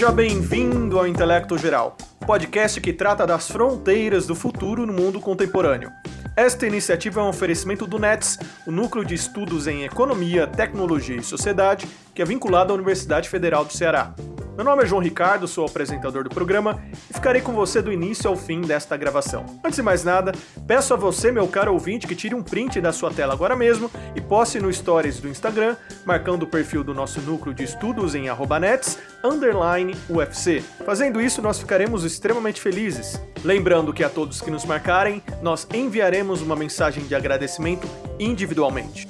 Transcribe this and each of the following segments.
Seja bem-vindo ao Intelecto Geral, podcast que trata das fronteiras do futuro no mundo contemporâneo. Esta iniciativa é um oferecimento do NETS, o Núcleo de Estudos em Economia, Tecnologia e Sociedade, que é vinculado à Universidade Federal do Ceará. Meu nome é João Ricardo, sou apresentador do programa e ficarei com você do início ao fim desta gravação. Antes de mais nada, peço a você, meu caro ouvinte, que tire um print da sua tela agora mesmo e poste no Stories do Instagram, marcando o perfil do nosso núcleo de estudos em nets, underline UFC. Fazendo isso, nós ficaremos extremamente felizes. Lembrando que a todos que nos marcarem, nós enviaremos uma mensagem de agradecimento individualmente.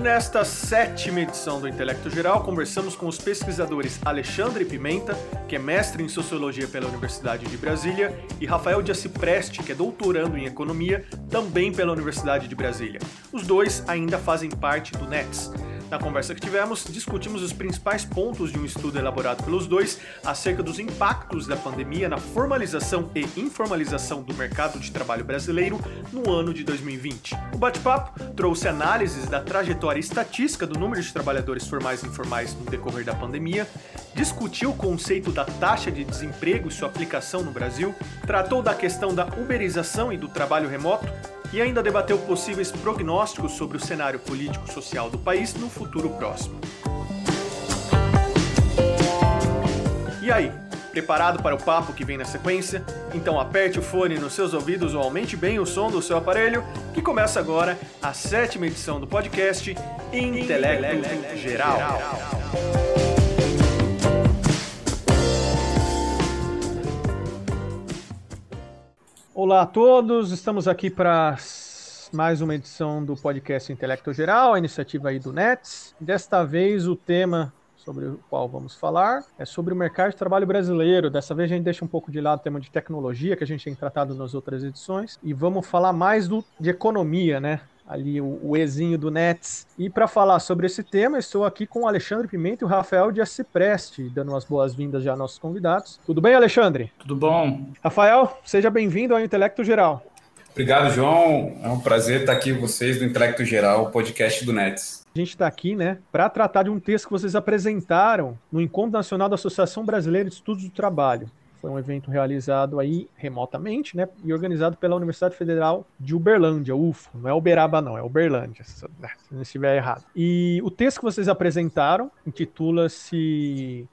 Nesta sétima edição do Intelecto Geral, conversamos com os pesquisadores Alexandre Pimenta, que é mestre em Sociologia pela Universidade de Brasília, e Rafael de Acipreste, que é doutorando em Economia, também pela Universidade de Brasília. Os dois ainda fazem parte do NETS, na conversa que tivemos, discutimos os principais pontos de um estudo elaborado pelos dois acerca dos impactos da pandemia na formalização e informalização do mercado de trabalho brasileiro no ano de 2020. O bate-papo trouxe análises da trajetória estatística do número de trabalhadores formais e informais no decorrer da pandemia, discutiu o conceito da taxa de desemprego e sua aplicação no Brasil, tratou da questão da uberização e do trabalho remoto e ainda debateu possíveis prognósticos sobre o cenário político-social do país no futuro próximo. E aí, preparado para o papo que vem na sequência? Então aperte o fone nos seus ouvidos ou aumente bem o som do seu aparelho, que começa agora a sétima edição do podcast Intelecto Geral. Olá a todos, estamos aqui para mais uma edição do podcast Intelecto Geral, a iniciativa aí do NETS. Desta vez o tema sobre o qual vamos falar é sobre o mercado de trabalho brasileiro. Dessa vez a gente deixa um pouco de lado o tema de tecnologia que a gente tem tratado nas outras edições e vamos falar mais do, de economia, né? ali o, o Ezinho do Nets. E para falar sobre esse tema, estou aqui com o Alexandre Pimenta e o Rafael de Acipreste, dando as boas-vindas já aos nossos convidados. Tudo bem, Alexandre? Tudo bom. Rafael, seja bem-vindo ao Intelecto Geral. Obrigado, João. É um prazer estar aqui com vocês do Intelecto Geral, o podcast do Nets. A gente está aqui, né, para tratar de um texto que vocês apresentaram no Encontro Nacional da Associação Brasileira de Estudos do Trabalho. Foi um evento realizado aí remotamente, né? E organizado pela Universidade Federal de Uberlândia, UFO. Não é Uberaba, não, é Uberlândia, se não estiver errado. E o texto que vocês apresentaram intitula-se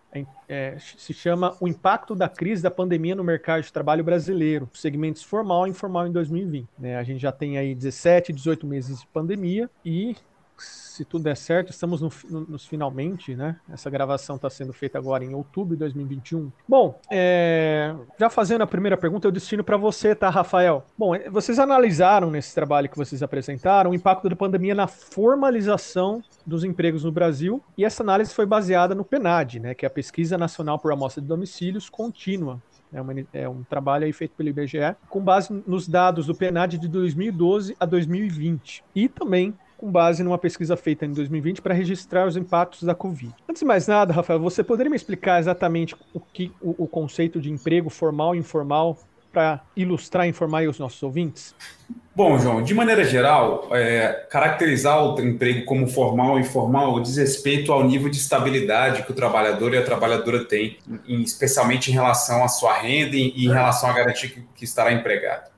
é, se chama O Impacto da Crise da Pandemia no Mercado de Trabalho Brasileiro, segmentos formal e informal em 2020. Né, a gente já tem aí 17, 18 meses de pandemia e se tudo der certo, estamos no, no, nos finalmente, né? Essa gravação está sendo feita agora em outubro de 2021. Bom, é, já fazendo a primeira pergunta, eu destino para você, tá, Rafael? Bom, é, vocês analisaram nesse trabalho que vocês apresentaram o impacto da pandemia na formalização dos empregos no Brasil e essa análise foi baseada no PNAD, né? Que é a Pesquisa Nacional por Amostra de Domicílios Contínua. É, uma, é um trabalho aí feito pelo IBGE, com base nos dados do PNAD de 2012 a 2020. E também com base numa pesquisa feita em 2020 para registrar os impactos da Covid. Antes de mais nada, Rafael, você poderia me explicar exatamente o que o, o conceito de emprego formal e informal para ilustrar e informar os nossos ouvintes? Bom, João, de maneira geral, é, caracterizar o emprego como formal e informal diz respeito ao nível de estabilidade que o trabalhador e a trabalhadora têm, especialmente em relação à sua renda e em relação à garantia que, que estará empregado.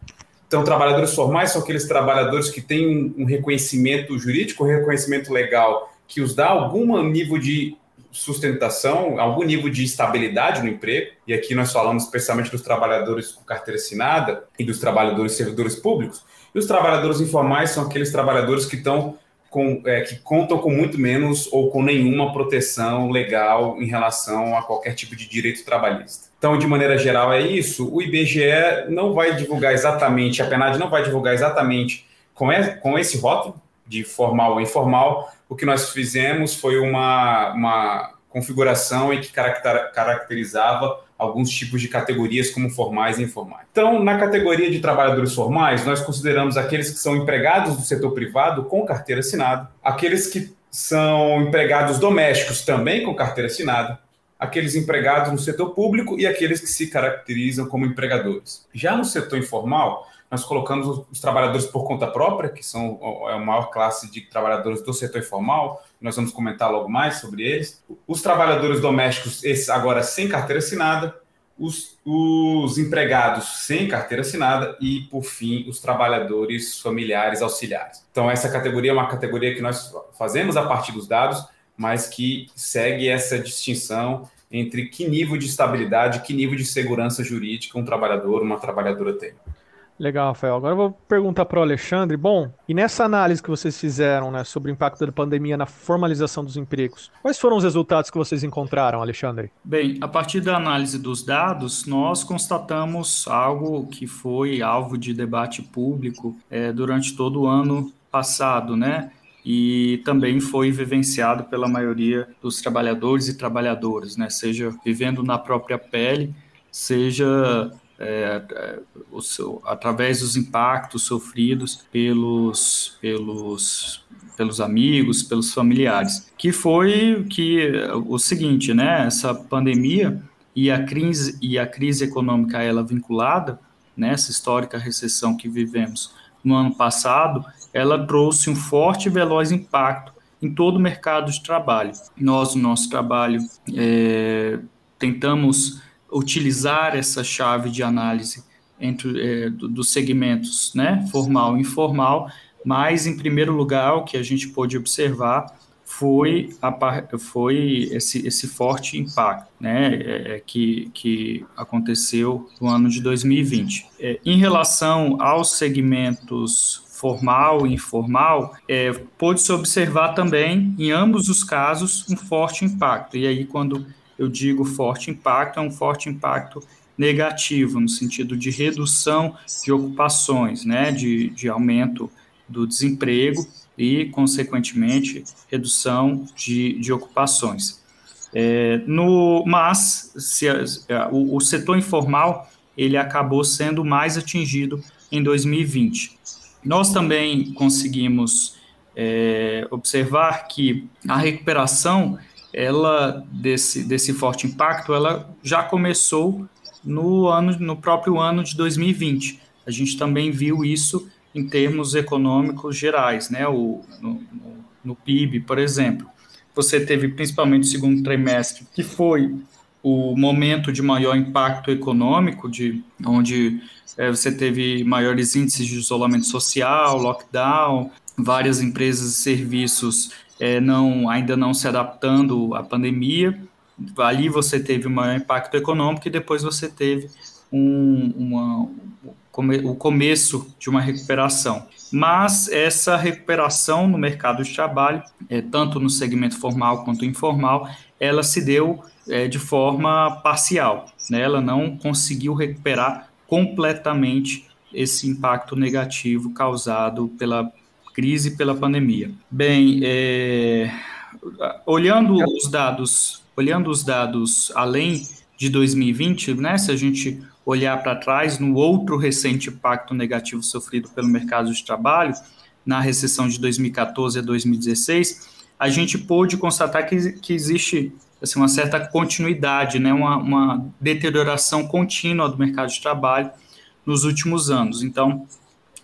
Então, trabalhadores formais são aqueles trabalhadores que têm um reconhecimento jurídico, um reconhecimento legal, que os dá algum nível de sustentação, algum nível de estabilidade no emprego. E aqui nós falamos especialmente dos trabalhadores com carteira assinada e dos trabalhadores servidores públicos. E os trabalhadores informais são aqueles trabalhadores que estão com, é, que contam com muito menos ou com nenhuma proteção legal em relação a qualquer tipo de direito trabalhista. Então, de maneira geral, é isso. O IBGE não vai divulgar exatamente, a PNAD não vai divulgar exatamente com, esse rótulo de formal ou informal. O que nós fizemos foi uma, uma configuração em que caracterizava alguns tipos de categorias como formais e informais. Então, na categoria de trabalhadores formais, nós consideramos aqueles que são empregados do setor privado com carteira assinada, aqueles que são empregados domésticos também com carteira assinada, aqueles empregados no setor público e aqueles que se caracterizam como empregadores. Já no setor informal, nós colocamos os trabalhadores por conta própria, que são é a maior classe de trabalhadores do setor informal, nós vamos comentar logo mais sobre eles. Os trabalhadores domésticos, esses agora sem carteira assinada, os, os empregados sem carteira assinada e, por fim, os trabalhadores familiares auxiliares. Então, essa categoria é uma categoria que nós fazemos a partir dos dados, mas que segue essa distinção entre que nível de estabilidade, que nível de segurança jurídica um trabalhador, uma trabalhadora tem. Legal, Rafael. Agora eu vou perguntar para o Alexandre. Bom, e nessa análise que vocês fizeram né, sobre o impacto da pandemia na formalização dos empregos, quais foram os resultados que vocês encontraram, Alexandre? Bem, a partir da análise dos dados, nós constatamos algo que foi alvo de debate público é, durante todo o ano passado, né? E também foi vivenciado pela maioria dos trabalhadores e trabalhadoras, né? seja vivendo na própria pele, seja é, é, seu, através dos impactos sofridos pelos, pelos, pelos amigos, pelos familiares, que foi que o seguinte, né? Essa pandemia e a crise e a crise econômica ela vinculada nessa histórica recessão que vivemos no ano passado, ela trouxe um forte e veloz impacto em todo o mercado de trabalho. Nós, no nosso trabalho, é, tentamos utilizar essa chave de análise entre é, dos segmentos, né, formal e informal, mas em primeiro lugar o que a gente pôde observar foi, a, foi esse, esse forte impacto né, é, é, que, que aconteceu no ano de 2020. É, em relação aos segmentos formal e informal, é, pôde-se observar também, em ambos os casos, um forte impacto. E aí, quando eu digo forte impacto, é um forte impacto negativo, no sentido de redução de ocupações, né, de, de aumento do desemprego e, consequentemente, redução de, de ocupações. É, no, mas se, o, o setor informal ele acabou sendo mais atingido em 2020. Nós também conseguimos é, observar que a recuperação ela desse, desse forte impacto, ela já começou no ano no próprio ano de 2020. A gente também viu isso em termos econômicos gerais, né? O, no, no PIB, por exemplo. Você teve principalmente o segundo trimestre, que foi o momento de maior impacto econômico, de onde é, você teve maiores índices de isolamento social, lockdown, várias empresas e serviços é, não, ainda não se adaptando à pandemia. Ali você teve um maior impacto econômico e depois você teve um, uma, o começo de uma recuperação. Mas essa recuperação no mercado de trabalho, é, tanto no segmento formal quanto informal, ela se deu é, de forma parcial. Né? Ela não conseguiu recuperar completamente esse impacto negativo causado pela crise pela pandemia. Bem, é, olhando os dados, olhando os dados além de 2020, né, se a gente olhar para trás no outro recente impacto negativo sofrido pelo mercado de trabalho, na recessão de 2014 a 2016, a gente pôde constatar que, que existe assim, uma certa continuidade, né, uma, uma deterioração contínua do mercado de trabalho nos últimos anos. Então,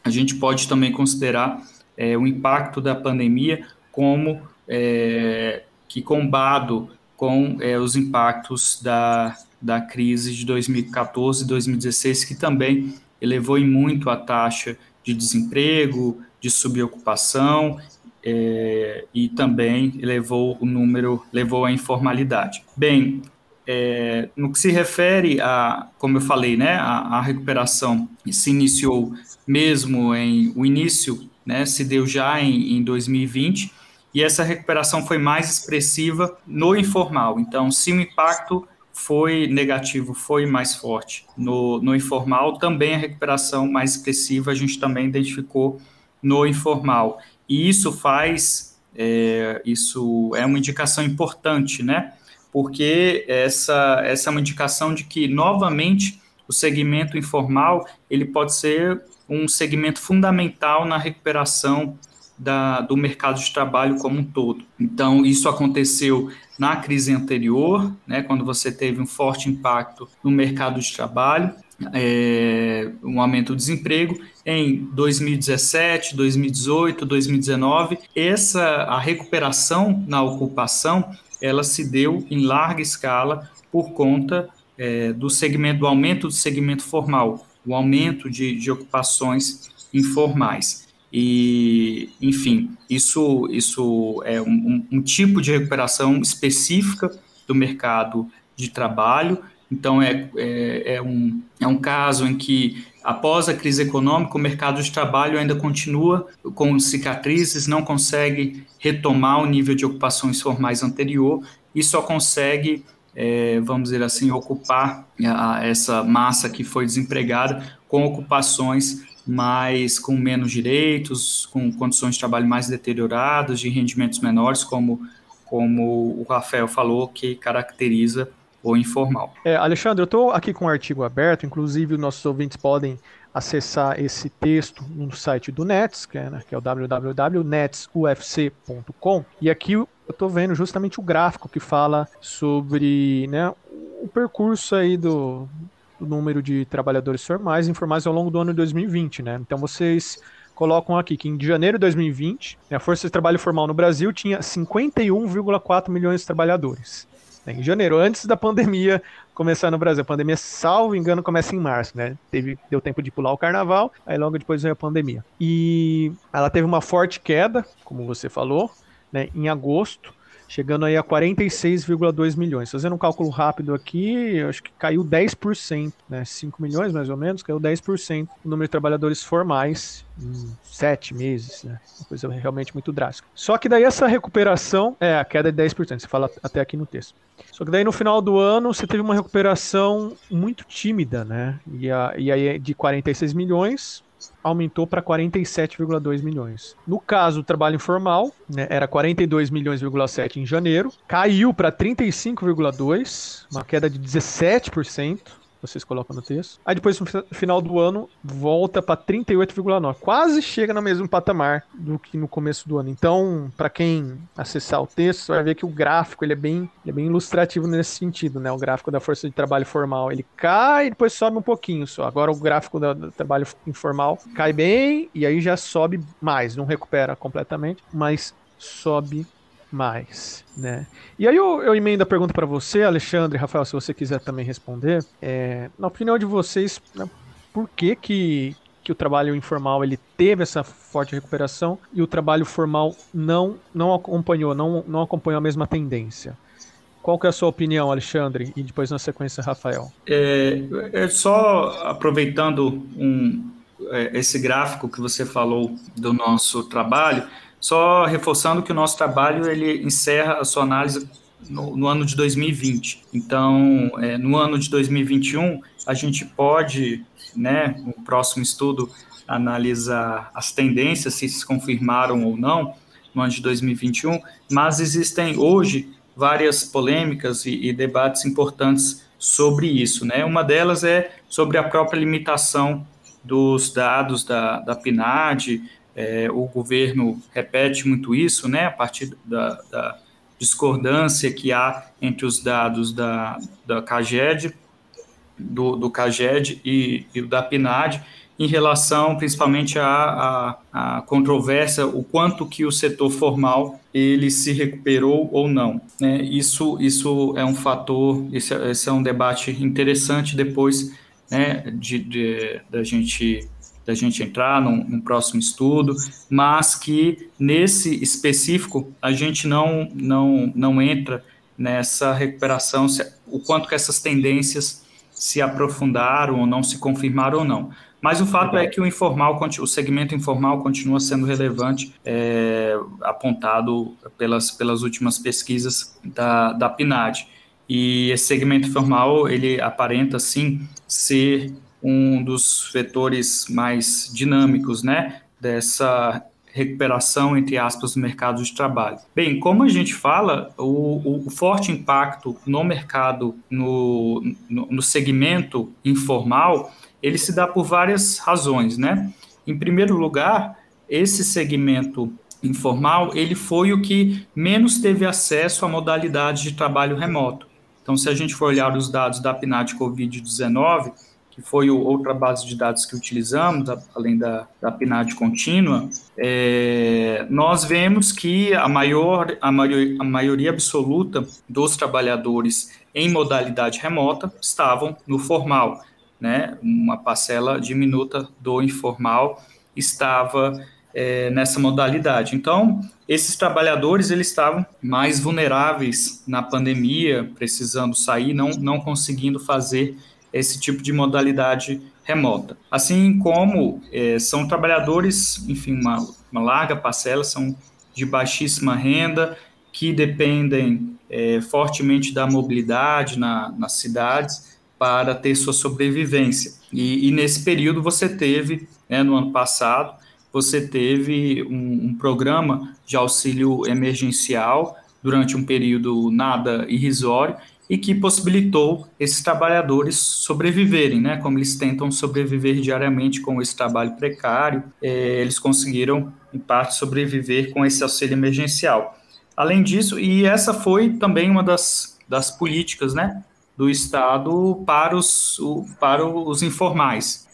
a gente pode também considerar é, o impacto da pandemia como é, que combado com é, os impactos da, da crise de 2014 e 2016, que também elevou em muito a taxa de desemprego, de subocupação é, e também elevou o número, levou à informalidade. Bem, é, no que se refere a, como eu falei, né, a, a recuperação se iniciou mesmo em o início né, se deu já em, em 2020, e essa recuperação foi mais expressiva no informal. Então, se o impacto foi negativo, foi mais forte no, no informal, também a recuperação mais expressiva a gente também identificou no informal. E isso faz, é, isso é uma indicação importante, né? Porque essa, essa é uma indicação de que, novamente, o segmento informal ele pode ser um segmento fundamental na recuperação da, do mercado de trabalho como um todo. Então, isso aconteceu na crise anterior, né, quando você teve um forte impacto no mercado de trabalho, é, um aumento do desemprego em 2017, 2018, 2019. Essa a recuperação na ocupação ela se deu em larga escala por conta é, do segmento do aumento do segmento formal, o aumento de, de ocupações informais. E, enfim, isso, isso é um, um tipo de recuperação específica do mercado de trabalho. Então, é, é, é, um, é um caso em que, após a crise econômica, o mercado de trabalho ainda continua com cicatrizes, não consegue retomar o nível de ocupações formais anterior e só consegue, é, vamos dizer assim, ocupar a, essa massa que foi desempregada com ocupações mais com menos direitos, com condições de trabalho mais deterioradas, de rendimentos menores, como, como o Rafael falou, que caracteriza o informal. É, Alexandre, eu estou aqui com o um artigo aberto, inclusive nossos ouvintes podem acessar esse texto no site do Nets, que é, né, que é o www.netsufc.com, e aqui eu estou vendo justamente o gráfico que fala sobre né, o percurso aí do, o número de trabalhadores formais e informais ao longo do ano de 2020, né? Então vocês colocam aqui que em janeiro de 2020, a força de trabalho formal no Brasil tinha 51,4 milhões de trabalhadores. Em janeiro, antes da pandemia começar no Brasil. A pandemia, salvo engano, começa em março, né? Teve, deu tempo de pular o carnaval, aí logo depois veio a pandemia. E ela teve uma forte queda, como você falou, né, em agosto, chegando aí a 46,2 milhões. Fazendo um cálculo rápido aqui, acho que caiu 10%, né? 5 milhões mais ou menos, caiu 10% o número de trabalhadores formais em sete meses, né? Uma coisa realmente muito drástica. Só que daí essa recuperação, é, a queda é de 10%, você fala até aqui no texto. Só que daí no final do ano você teve uma recuperação muito tímida, né? E, a, e aí de 46 milhões aumentou para 47,2 milhões. No caso do trabalho informal, né, era 42 milhões,7 em janeiro, caiu para 35,2, uma queda de 17% vocês colocam no texto. Aí depois, no final do ano, volta para 38,9. Quase chega no mesmo patamar do que no começo do ano. Então, para quem acessar o texto, vai ver que o gráfico ele é, bem, ele é bem ilustrativo nesse sentido, né? O gráfico da força de trabalho formal, ele cai e depois sobe um pouquinho só. Agora o gráfico do, do trabalho informal cai bem e aí já sobe mais. Não recupera completamente, mas sobe mais, né? E aí eu, eu emendo a pergunta para você, Alexandre, Rafael, se você quiser também responder. É, na opinião de vocês, né, por que que, que o trabalho informal ele teve essa forte recuperação e o trabalho formal não não acompanhou, não, não acompanhou a mesma tendência? Qual que é a sua opinião, Alexandre? E depois na sequência, Rafael. É, é só aproveitando um, é, esse gráfico que você falou do nosso trabalho, só reforçando que o nosso trabalho ele encerra a sua análise no, no ano de 2020. Então, é, no ano de 2021, a gente pode, né, no próximo estudo, analisar as tendências, se se confirmaram ou não, no ano de 2021, mas existem hoje várias polêmicas e, e debates importantes sobre isso. Né? Uma delas é sobre a própria limitação dos dados da, da PNAD, é, o governo repete muito isso, né, a partir da, da discordância que há entre os dados da, da CAGED, do, do CAGED e, e da PNAD, em relação principalmente à, à, controvérsia, o quanto que o setor formal ele se recuperou ou não. Né? Isso, isso é um fator, esse, esse é um debate interessante depois né, de, de, da gente da gente entrar num, num, próximo estudo, mas que nesse específico a gente não, não, não entra nessa recuperação, se, o quanto que essas tendências se aprofundaram ou não, se confirmaram ou não. Mas o fato é que o informal, o segmento informal continua sendo relevante, é, apontado pelas, pelas últimas pesquisas da, da PNAD. E esse segmento informal, ele aparenta, sim, ser um dos vetores mais dinâmicos, né, dessa recuperação, entre aspas, do mercado de trabalho. Bem, como a gente fala, o, o forte impacto no mercado, no, no, no, segmento informal, ele se dá por várias razões, né? Em primeiro lugar, esse segmento informal, ele foi o que menos teve acesso à modalidade de trabalho remoto. Então, se a gente for olhar os dados da PNAD Covid-19, que foi outra base de dados que utilizamos, além da, da PNAD contínua, é, nós vemos que a, maior, a, maior, a maioria absoluta dos trabalhadores em modalidade remota estavam no formal, né? Uma parcela diminuta do informal estava é, nessa modalidade. Então, esses trabalhadores eles estavam mais vulneráveis na pandemia, precisando sair, não, não conseguindo fazer esse tipo de modalidade remota. Assim como é, são trabalhadores, enfim, uma, uma, larga parcela, são de baixíssima renda, que dependem é, fortemente da mobilidade na, nas cidades para ter sua sobrevivência. E, e nesse período você teve, né, no ano passado, você teve um, um programa de auxílio emergencial durante um período nada irrisório e que possibilitou esses trabalhadores sobreviverem, né? Como eles tentam sobreviver diariamente com esse trabalho precário, é, eles conseguiram, em parte, sobreviver com esse auxílio emergencial. Além disso, e essa foi também uma das, das políticas, né? Do Estado para os, o, para os informais.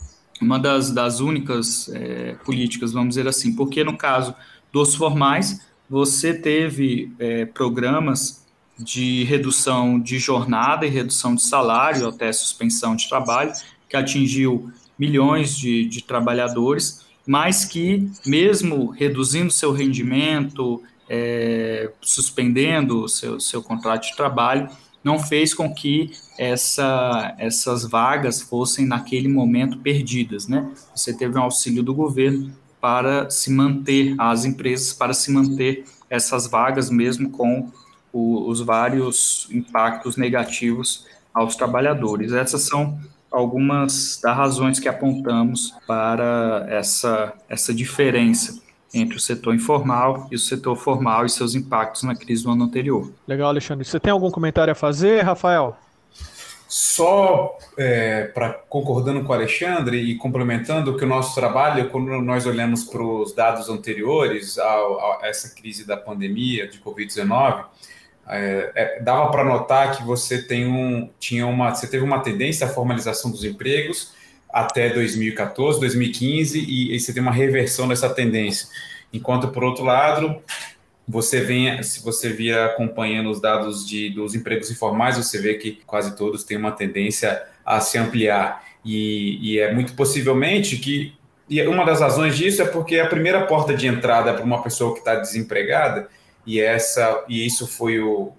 Uma das, das únicas é, políticas, vamos dizer assim, porque no caso dos formais, você teve é, programas de redução de jornada e redução de salário, até suspensão de trabalho, que atingiu milhões de, de trabalhadores, mas que, mesmo reduzindo seu rendimento, é, suspendendo seu, seu contrato de trabalho, não fez com que essa, essas vagas fossem, naquele momento, perdidas. Né? Você teve um auxílio do governo para se manter, as empresas, para se manter essas vagas, mesmo com o, os vários impactos negativos aos trabalhadores. Essas são algumas das razões que apontamos para essa, essa diferença entre o setor informal e o setor formal e seus impactos na crise do ano anterior. Legal, Alexandre. Você tem algum comentário a fazer, Rafael? Só é, para concordando com o Alexandre e complementando que o nosso trabalho, quando nós olhamos para os dados anteriores a, a essa crise da pandemia de Covid-19, é, é, dava para notar que você tem um, tinha uma, você teve uma tendência à formalização dos empregos até 2014, 2015 e, e você tem uma reversão dessa tendência. Enquanto por outro lado, você vem, se você via acompanhando os dados de, dos empregos informais, você vê que quase todos têm uma tendência a se ampliar. E, e é muito possivelmente que e uma das razões disso é porque a primeira porta de entrada para uma pessoa que está desempregada e essa e isso foi o,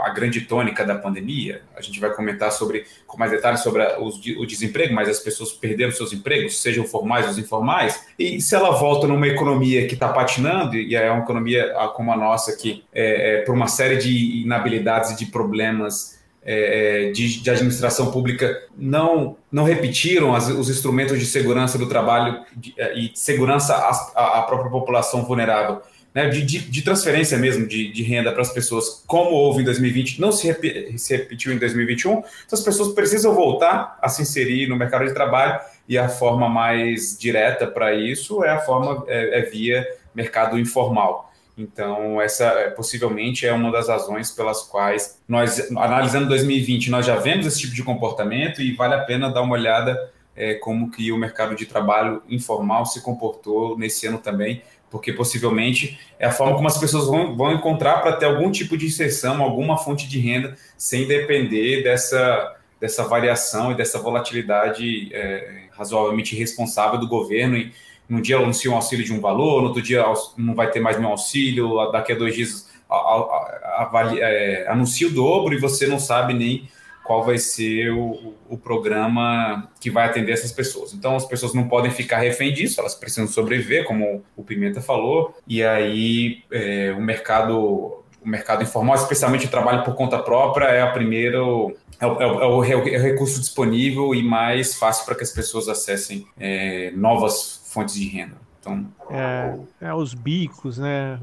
a grande tônica da pandemia. A gente vai comentar sobre com mais detalhes sobre a, o, desemprego, mas as pessoas perderam seus empregos, sejam formais ou informais. E se ela volta numa economia que está patinando, e é uma economia como a nossa, que é, é, por uma série de inabilidades e de problemas é, é de, de, administração pública não, não repetiram as, os instrumentos de segurança do trabalho de, e segurança à própria população vulnerável né, de, de, de, transferência mesmo de, de renda para as pessoas, como houve em 2020, não se, rep, se repetiu em 2021, então as pessoas precisam voltar a se inserir no mercado de trabalho e a forma mais direta para isso é a forma é, é, via mercado informal. Então, essa é, possivelmente é uma das razões pelas quais nós, analisando 2020, nós já vemos esse tipo de comportamento e vale a pena dar uma olhada é, como que o mercado de trabalho informal se comportou nesse ano também, porque possivelmente é a forma como as pessoas vão, vão encontrar para ter algum tipo de inserção, alguma fonte de renda, sem depender dessa, dessa variação e dessa volatilidade é, razoavelmente irresponsável do governo. E num dia anuncia um auxílio de um valor, no outro dia não vai ter mais nenhum auxílio, daqui a dois dias é, anuncia o dobro e você não sabe nem qual vai ser o, o, programa que vai atender essas pessoas. Então, as pessoas não podem ficar refém disso, elas precisam sobreviver, como o Pimenta falou, e aí é, o mercado o mercado informal, especialmente o trabalho por conta própria, é a primeira é o, é o, é o recurso disponível e mais fácil para que as pessoas acessem é, novas fontes de renda. Então, é, é os bicos, né?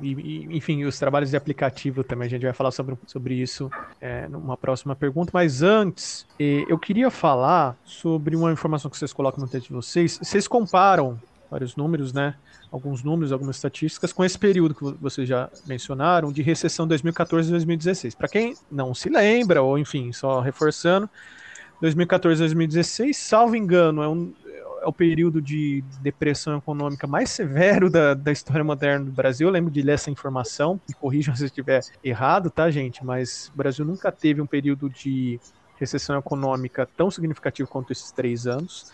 E, enfim, os trabalhos de aplicativo também, a gente vai falar sobre, sobre isso é, numa próxima pergunta. Mas antes, eu queria falar sobre uma informação que vocês colocam no texto de vocês. Vocês comparam vários números, né? Alguns números, algumas estatísticas com esse período que vocês já mencionaram de recessão 2014 e 2016. Para quem não se lembra, ou enfim, só reforçando, 2014 2016, salvo engano, é, um, é o período de depressão econômica mais severo da, da história moderna do Brasil. Eu lembro de ler essa informação, me corrijam se eu estiver errado, tá, gente? Mas o Brasil nunca teve um período de recessão econômica tão significativo quanto esses três anos.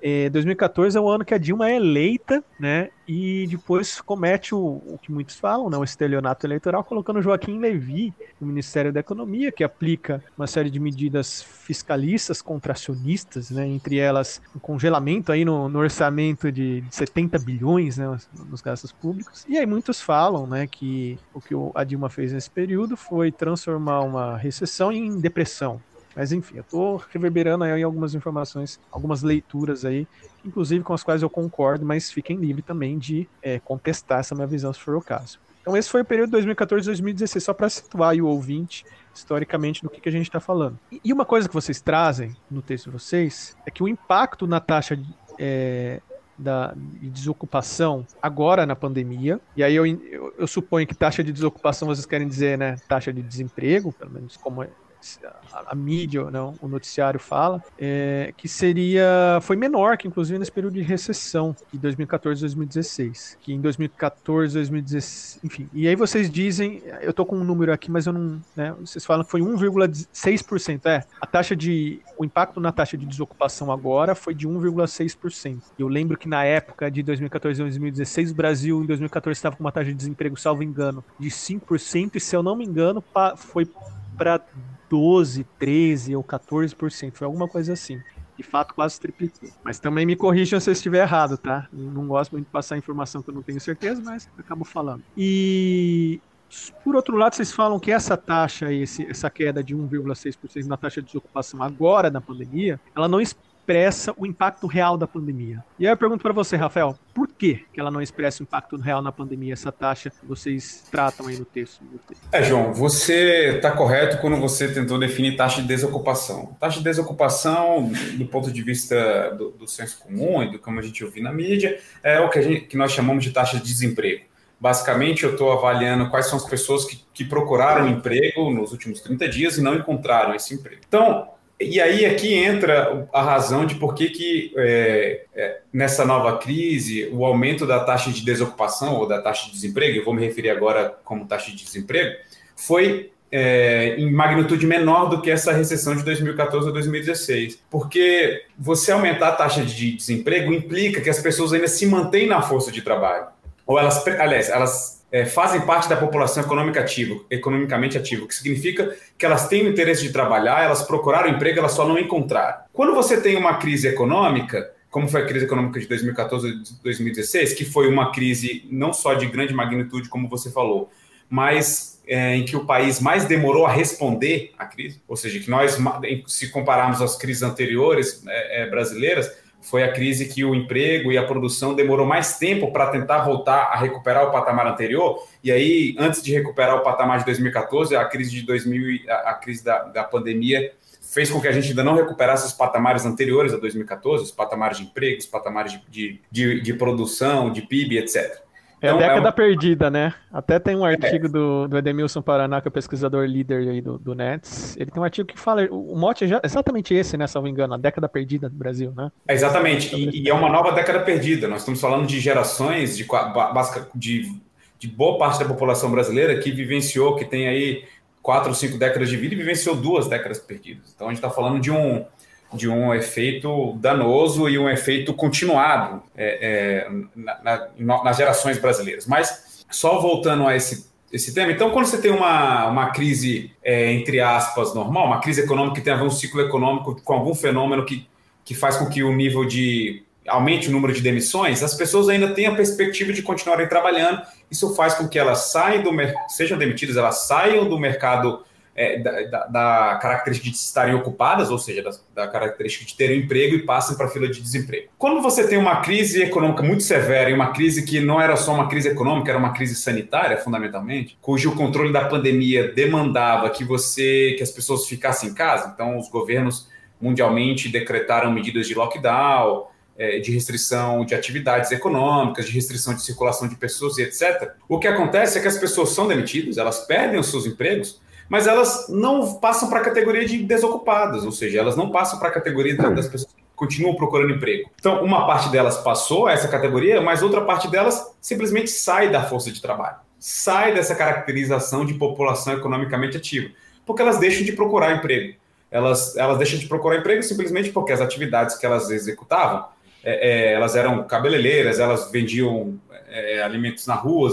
É, 2014 é o ano que a Dilma é eleita, né? E depois comete o, o que muitos falam, né, o estelionato eleitoral, colocando Joaquim Levy no Ministério da Economia, que aplica uma série de medidas fiscalistas contracionistas, né? Entre elas, o um congelamento aí no, no orçamento de, de 70 bilhões, né? Nos gastos públicos. E aí muitos falam, né? Que o que a Dilma fez nesse período foi transformar uma recessão em depressão. Mas enfim, eu estou reverberando aí algumas informações, algumas leituras aí, inclusive com as quais eu concordo, mas fiquem livres também de é, contestar essa minha visão se for o caso. Então esse foi o período 2014-2016, só para situar o ouvinte historicamente do que, que a gente está falando. E uma coisa que vocês trazem no texto de vocês é que o impacto na taxa de, é, da de desocupação agora na pandemia, e aí eu, eu, eu, suponho que taxa de desocupação vocês querem dizer, né, taxa de desemprego, pelo menos como é a, a mídia, não, o noticiário fala, é, que seria foi menor que inclusive nesse período de recessão de 2014 2016, que em 2014 2016, enfim. E aí vocês dizem, eu tô com um número aqui, mas eu não, né, vocês falam que foi 1,6%, é. A taxa de o impacto na taxa de desocupação agora foi de 1,6%. Eu lembro que na época de 2014 2016, o Brasil em 2014 estava com uma taxa de desemprego, salvo engano, de 5%, e se eu não me engano, foi para 12, 13 ou 14%, foi alguma coisa assim. De fato, quase triplicou. Mas também me corrijam se eu estiver errado, tá? Não gosto muito de passar informação que eu não tenho certeza, mas acabo falando. E por outro lado, vocês falam que essa taxa, esse, essa queda de 1,6% na taxa de desocupação agora na pandemia, ela não expressa o impacto real da pandemia. E aí eu pergunto para você, Rafael, por que, ela não expressa o impacto real na pandemia, essa taxa que vocês tratam aí no texto? É, João, você está correto quando você tentou definir taxa de desocupação. Taxa de desocupação, do ponto de vista do, do senso comum e do como a gente ouviu na mídia, é o que, gente, que nós chamamos de taxa de desemprego. Basicamente, eu estou avaliando quais são as pessoas que, que procuraram emprego nos últimos 30 dias e não encontraram esse emprego. Então, e aí aqui entra a razão de por que, que é, é, nessa nova crise o aumento da taxa de desocupação ou da taxa de desemprego, eu vou me referir agora como taxa de desemprego, foi é, em magnitude menor do que essa recessão de 2014 a 2016. Porque você aumentar a taxa de desemprego implica que as pessoas ainda se mantêm na força de trabalho. Ou elas, aliás, elas é, fazem parte da população econômica ativa, economicamente ativa, o que significa que elas têm o interesse de trabalhar, elas procuraram emprego, elas só não encontraram. Quando você tem uma crise econômica, como foi a crise econômica de 2014 e 2016, que foi uma crise não só de grande magnitude, como você falou, mas é, em que o país mais demorou a responder à crise, ou seja, que nós, se compararmos as crises anteriores é, é, brasileiras, foi a crise que o emprego e a produção demorou mais tempo para tentar voltar a recuperar o patamar anterior. E aí, antes de recuperar o patamar de 2014, a crise de 2000, a, crise da, da pandemia fez com que a gente ainda não recuperasse os patamares anteriores a 2014, os patamares de emprego, os patamares de, de, de produção, de PIB, etc. É então, a década é um... perdida, né? Até tem um artigo é. do, do Edemilson Paraná, que é o pesquisador líder aí do, do Nets. Ele tem um artigo que fala. O mote é exatamente esse, né? Se não me engano, a década perdida do Brasil, né? É exatamente. E, e, é uma nova década perdida. Nós estamos falando de gerações, de, de, de boa parte da população brasileira que vivenciou, que tem aí quatro ou cinco décadas de vida e vivenciou duas décadas perdidas. Então a gente está falando de um de um efeito danoso e um efeito continuado é, é, na, na, nas gerações brasileiras. Mas só voltando a esse, esse tema, então quando você tem uma, uma crise, é, entre aspas, normal, uma crise econômica que tem a ver um ciclo econômico com algum fenômeno que, que faz com que o nível de aumente o número de demissões, as pessoas ainda têm a perspectiva de continuarem trabalhando. Isso faz com que elas saiam do sejam demitidas, elas saiam do mercado é, da, da, característica de estarem ocupadas, ou seja, da, da característica de terem emprego e passem para a fila de desemprego. Quando você tem uma crise econômica muito severa e uma crise que não era só uma crise econômica, era uma crise sanitária, fundamentalmente, cujo controle da pandemia demandava que você, que as pessoas ficassem em casa, então os governos mundialmente decretaram medidas de lockdown, é, de restrição de atividades econômicas, de restrição de circulação de pessoas e etc. O que acontece é que as pessoas são demitidas, elas perdem os seus empregos, mas elas não passam para a categoria de desocupadas, ou seja, elas não passam para a categoria das pessoas que continuam procurando emprego. Então, uma parte delas passou essa categoria, mas outra parte delas simplesmente sai da força de trabalho, sai dessa caracterização de população economicamente ativa, porque elas deixam de procurar emprego. Elas, elas deixam de procurar emprego simplesmente porque as atividades que elas executavam, é, é, elas eram cabeleireiras, elas vendiam é, alimentos na rua,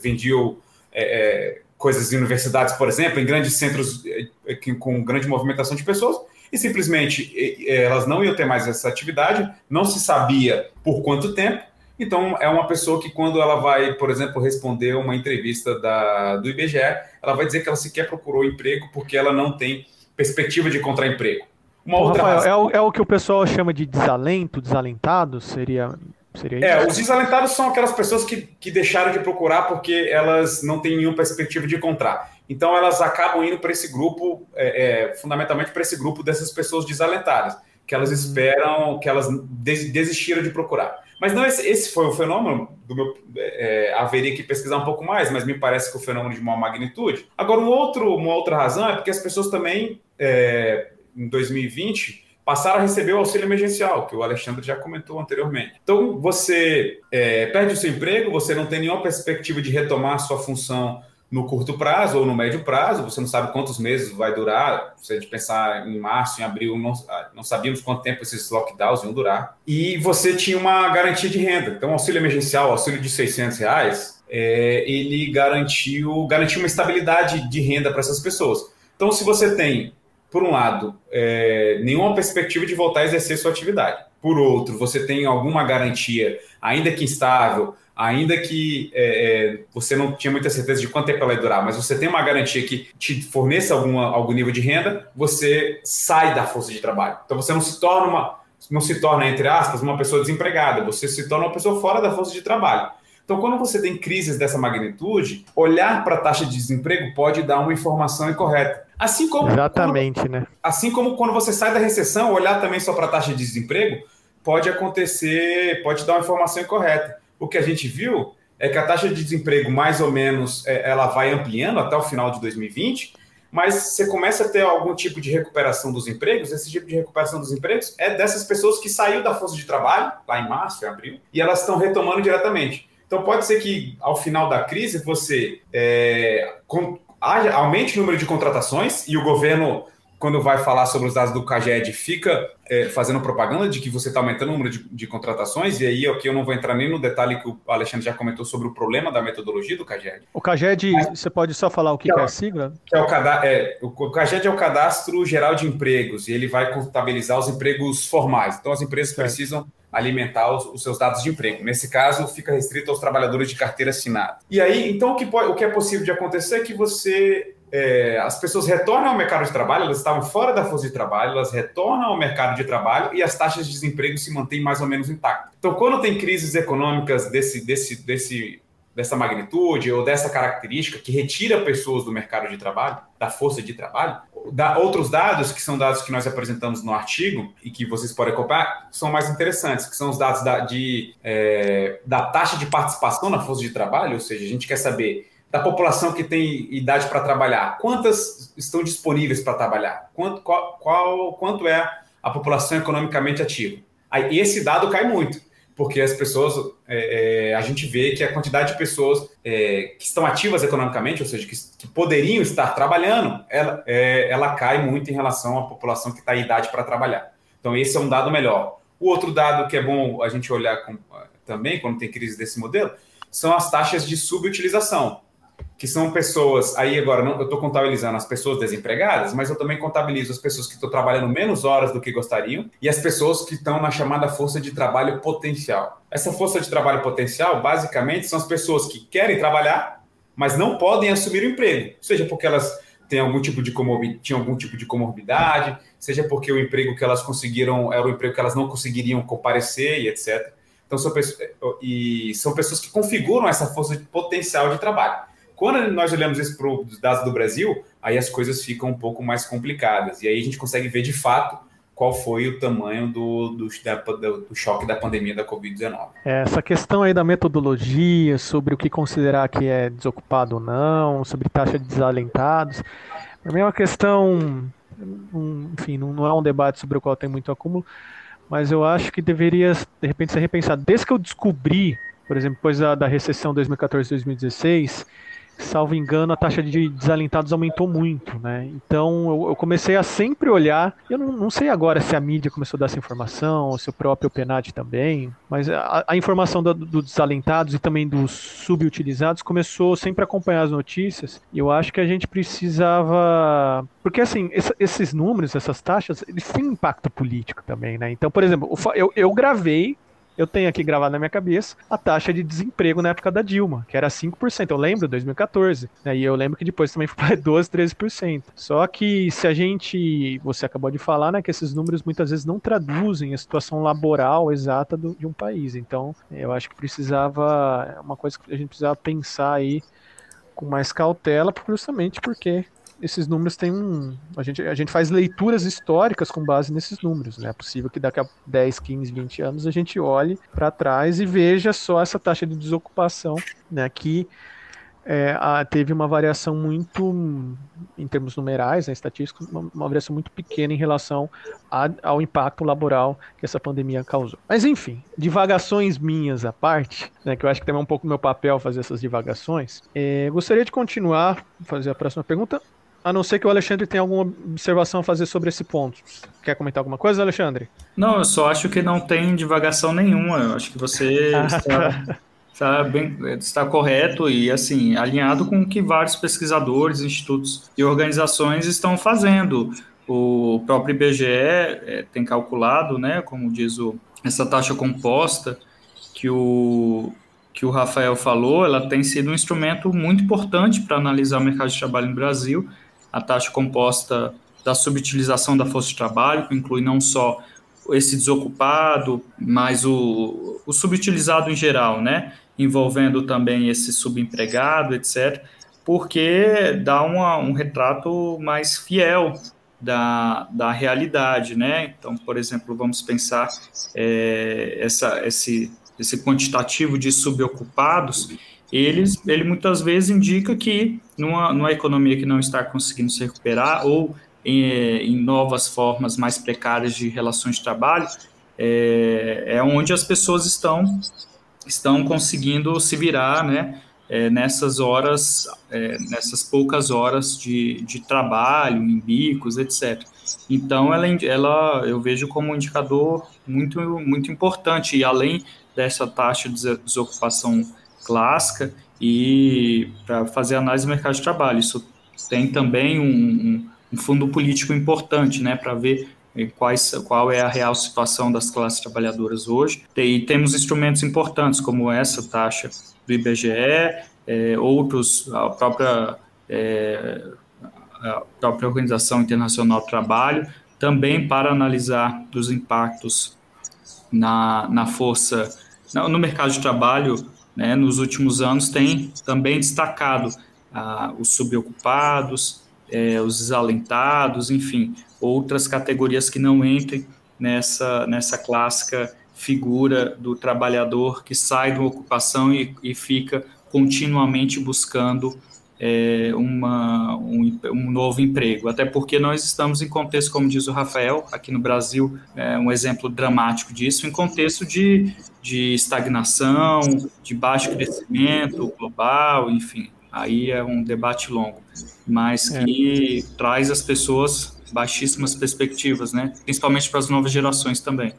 vendiam é, é, coisas em universidades, por exemplo, em grandes centros é, com grande movimentação de pessoas, e simplesmente elas não iam ter mais essa atividade, não se sabia por quanto tempo. Então, é uma pessoa que, quando ela vai, por exemplo, responder uma entrevista da, do IBGE, ela vai dizer que ela sequer procurou emprego porque ela não tem perspectiva de encontrar emprego. Uma Pô, outra Rafael, é, o, é o que o pessoal chama de desalento, desalentado? Seria Seria é, os desalentados são aquelas pessoas que, que deixaram de procurar porque elas não têm nenhuma perspectiva de encontrar. Então, elas acabam indo para esse grupo, é, é, fundamentalmente para esse grupo dessas pessoas desalentadas, que elas esperam, que elas desistiram de procurar. Mas não esse, esse foi o fenômeno do meu. É, haveria que pesquisar um pouco mais, mas me parece que o fenômeno de maior magnitude. Agora, um outro, uma outra razão é porque as pessoas também, é, em 2020, passaram a receber o auxílio emergencial, que o Alexandre já comentou anteriormente. Então, você é, perde o seu emprego, você não tem nenhuma perspectiva de retomar sua função no curto prazo ou no médio prazo, você não sabe quantos meses vai durar. Se a gente pensar em março, em abril, não, não sabíamos quanto tempo esses lockdowns iam durar. E você tinha uma garantia de renda. Então, auxílio emergencial, auxílio de 600 reais, é, ele garantiu, garantiu uma estabilidade de renda para essas pessoas. Então, se você tem por um lado, é, nenhuma perspectiva de voltar a exercer sua atividade. Por outro, você tem alguma garantia, ainda que instável, ainda que é, é, você não tinha muita certeza de quanto tempo ela ia durar, mas você tem uma garantia que te forneça alguma, algum nível de renda, você sai da força de trabalho. Então você não se torna uma, não se torna entre aspas uma pessoa desempregada, você se torna uma pessoa fora da força de trabalho. Então, quando você tem crises dessa magnitude, olhar para a taxa de desemprego pode dar uma informação incorreta. Assim como exatamente, quando, né? Assim como quando você sai da recessão, olhar também só para a taxa de desemprego pode acontecer, pode dar uma informação incorreta. O que a gente viu é que a taxa de desemprego mais ou menos é, ela vai ampliando até o final de 2020, mas você começa a ter algum tipo de recuperação dos empregos. Esse tipo de recuperação dos empregos é dessas pessoas que saíram da força de trabalho lá em março, em abril, e elas estão retomando diretamente. Então pode ser que ao final da crise você é, com, aumente o número de contratações e o governo, quando vai falar sobre os dados do CAGED, fica é, fazendo propaganda de que você está aumentando o número de, de, contratações, e aí aqui eu não vou entrar nem no detalhe que o Alexandre já comentou sobre o problema da metodologia do CAGED. O CAGED, Mas, você pode só falar o que, que é, é a sigla? Que é o, é, o CAGED é o Cadastro Geral de Empregos, e ele vai contabilizar os empregos formais. Então as empresas certo. precisam alimentar os, os, seus dados de emprego. Nesse caso, fica restrito aos trabalhadores de carteira assinada. E aí, então, o que, pode, o que é possível de acontecer é que você. É, as pessoas retornam ao mercado de trabalho, elas estavam fora da força de trabalho, elas retornam ao mercado de trabalho e as taxas de desemprego se mantêm mais ou menos intactas. Então, quando tem crises econômicas desse, desse, desse dessa magnitude ou dessa característica que retira pessoas do mercado de trabalho, da força de trabalho. Da, outros dados, que são dados que nós apresentamos no artigo e que vocês podem acompanhar, são mais interessantes, que são os dados da, de, é, da taxa de participação na força de trabalho, ou seja, a gente quer saber da população que tem idade para trabalhar, quantas estão disponíveis para trabalhar, quanto, qual, qual, quanto é a população economicamente ativa. Aí, esse dado cai muito porque as pessoas, é, é, a gente vê que a quantidade de pessoas é, que estão ativas economicamente, ou seja, que, que poderiam estar trabalhando, ela, é, ela cai muito em relação à população que está em idade para trabalhar. Então, esse é um dado melhor. O outro dado que é bom a gente olhar com, também, quando tem crise desse modelo, são as taxas de subutilização que são pessoas, aí agora não, eu estou contabilizando as pessoas desempregadas, mas eu também contabilizo as pessoas que estão trabalhando menos horas do que gostariam e as pessoas que estão na chamada força de trabalho potencial. Essa força de trabalho potencial, basicamente, são as pessoas que querem trabalhar, mas não podem assumir o emprego, seja porque elas têm algum tipo de tinham algum tipo de comorbidade, seja porque o emprego que elas conseguiram era o emprego que elas não conseguiriam comparecer e etc. Então são e são pessoas que configuram essa força de potencial de trabalho. Quando nós olhamos isso para os dados do Brasil, aí as coisas ficam um pouco mais complicadas. E aí a gente consegue ver de fato qual foi o tamanho do, do, do choque da pandemia da Covid-19. É, essa questão aí da metodologia, sobre o que considerar que é desocupado ou não, sobre taxa de desalentados, para mim é uma questão, enfim, não, não é um debate sobre o qual tem muito acúmulo, mas eu acho que deveria, de repente, ser repensado. Desde que eu descobri, por exemplo, depois da, da recessão 2014-2016, salvo engano, a taxa de desalentados aumentou muito, né? Então eu, eu comecei a sempre olhar. Eu não, não, sei agora se a mídia começou a dar essa informação, ou se o próprio Penat também, mas a, a informação dos do desalentados e também dos subutilizados começou sempre a acompanhar as notícias. E eu acho que a gente precisava. Porque assim, esses números, essas taxas, eles têm impacto político também, né? Então, por exemplo, eu, eu gravei eu tenho aqui gravado na minha cabeça a taxa de desemprego na época da Dilma, que era 5%. Eu lembro, 2014. Né? E eu lembro que depois também foi para 12, 13%. Só que se a gente, você acabou de falar, né, que esses números muitas vezes não traduzem a situação laboral exata do, de um país. Então, eu acho que precisava, é uma coisa que a gente precisava pensar aí com mais cautela, justamente porque esses números têm um. A gente, a gente faz leituras históricas com base nesses números. Né? É possível que daqui a 10, 15, 20 anos a gente olhe para trás e veja só essa taxa de desocupação, né? que é, a, teve uma variação muito, em termos numerais, né, estatísticos, uma, uma, variação muito pequena em relação a, ao impacto laboral que essa pandemia causou. Mas enfim, divagações minhas à parte, né, que eu acho que também é um pouco meu papel fazer essas divagações, é, gostaria de continuar, fazer a próxima pergunta, a não ser que o Alexandre tenha alguma observação a fazer sobre esse ponto. Quer comentar alguma coisa, Alexandre? Não, eu só acho que não tem divagação nenhuma. Eu acho que você está, está, bem, está correto e assim alinhado com o que vários pesquisadores, institutos e organizações estão fazendo. O próprio IBGE é, tem calculado, né, como diz o, essa taxa composta que o que o Rafael falou, ela tem sido um instrumento muito importante para analisar o mercado de trabalho no Brasil a taxa composta da subutilização da força de trabalho, que inclui não só esse desocupado, mas o, o subutilizado em geral, né? envolvendo também esse subempregado, etc., porque dá uma, um retrato mais fiel da, da realidade, né? Então, por exemplo, vamos pensar é, essa, esse, esse quantitativo de subocupados, eles, ele muitas vezes indica que numa, numa economia que não está conseguindo se recuperar ou em, em novas formas mais precárias de relações de trabalho, é, é onde as pessoas estão, estão conseguindo se virar, né, é, nessas horas, é, nessas poucas horas de, de trabalho, em bicos, etc. Então, ela, ela, eu vejo como um indicador muito, muito importante, e além dessa taxa de desocupação clássica e para fazer análise do mercado de trabalho. Isso tem também um, um fundo político importante, né, para ver quais, qual é a real situação das classes trabalhadoras hoje. E temos instrumentos importantes como essa taxa do IBGE, é, outros, a própria, é, a própria Organização Internacional do Trabalho, também para analisar os impactos na, na força, no mercado de trabalho né, nos últimos anos tem também destacado ah, os subocupados, é, os desalentados, enfim, outras categorias que não entrem nessa, nessa clássica figura do trabalhador que sai da ocupação e, e fica continuamente buscando é, uma, um, um, novo emprego. Até porque nós estamos em contexto, como diz o Rafael, aqui no Brasil, é um exemplo dramático disso, em contexto de, de estagnação, de baixo crescimento global, enfim. Aí é um debate longo, mas é. que é. traz às pessoas baixíssimas perspectivas, né? Principalmente para as novas gerações também.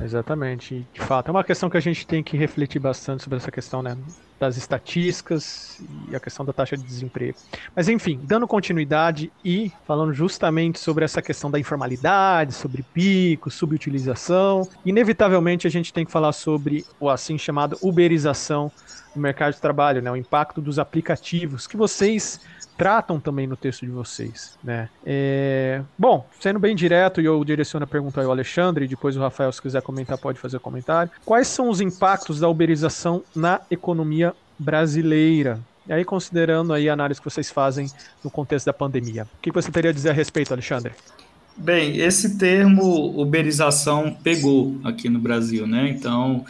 Exatamente. De fato, é uma questão que a gente tem que refletir bastante sobre essa questão né, das estatísticas e a questão da taxa de desemprego. Mas, enfim, dando continuidade e falando justamente sobre essa questão da informalidade, sobre pico, subutilização, inevitavelmente a gente tem que falar sobre o assim chamado uberização no mercado de trabalho, né, o impacto dos aplicativos que vocês tratam também no texto de vocês, né? É... Bom, sendo bem direto, e eu direciono a pergunta ao Alexandre, e depois o Rafael, se quiser comentar, pode fazer comentário. Quais são os impactos da uberização na economia brasileira? E aí, considerando aí a análise que vocês fazem no contexto da pandemia. O que você teria a dizer a respeito, Alexandre? Bem, esse termo uberização pegou aqui no Brasil, né? Então,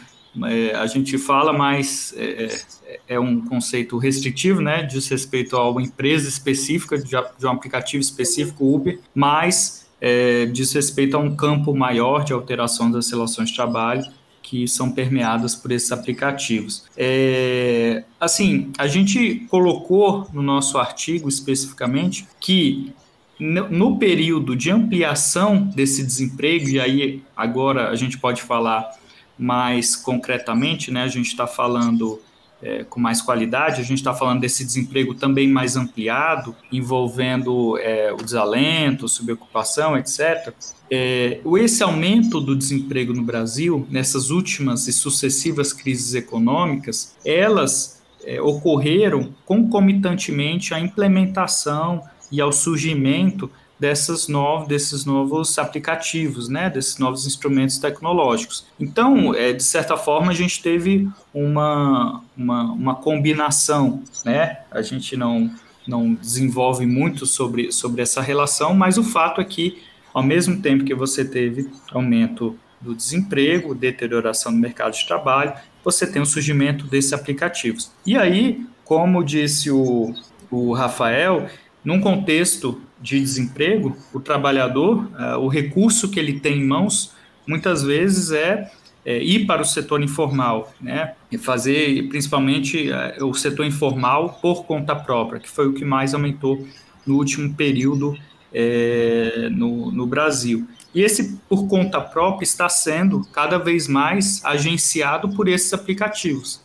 é, a gente fala, mas é, é, é, um conceito restritivo, né? Diz respeito a uma empresa específica, de, de um aplicativo específico, Uber, mas é, diz respeito a um campo maior de alteração das relações de trabalho que são permeadas por esses aplicativos. É, assim, a gente colocou no nosso artigo especificamente que no período de ampliação desse desemprego, e aí agora a gente pode falar mais concretamente, né? A gente está falando é, com mais qualidade, a gente está falando desse desemprego também mais ampliado, envolvendo é, o desalento, subocupação, etc. É, esse aumento do desemprego no Brasil, nessas últimas e sucessivas crises econômicas, elas é, ocorreram concomitantemente à implementação e ao surgimento dessas novos, desses novos aplicativos, né, desses novos instrumentos tecnológicos. Então, é, de certa forma, a gente teve uma, uma, uma combinação, né? A gente não, não desenvolve muito sobre, sobre essa relação, mas o fato é que, ao mesmo tempo que você teve aumento do desemprego, deterioração do mercado de trabalho, você tem o surgimento desses aplicativos. E aí, como disse o, o Rafael, num contexto de desemprego, o trabalhador, uh, o recurso que ele tem em mãos, muitas vezes é, é ir para o setor informal, né? E fazer, principalmente, uh, o setor informal por conta própria, que foi o que mais aumentou no último período é, no, no Brasil. E esse por conta própria está sendo cada vez mais agenciado por esses aplicativos.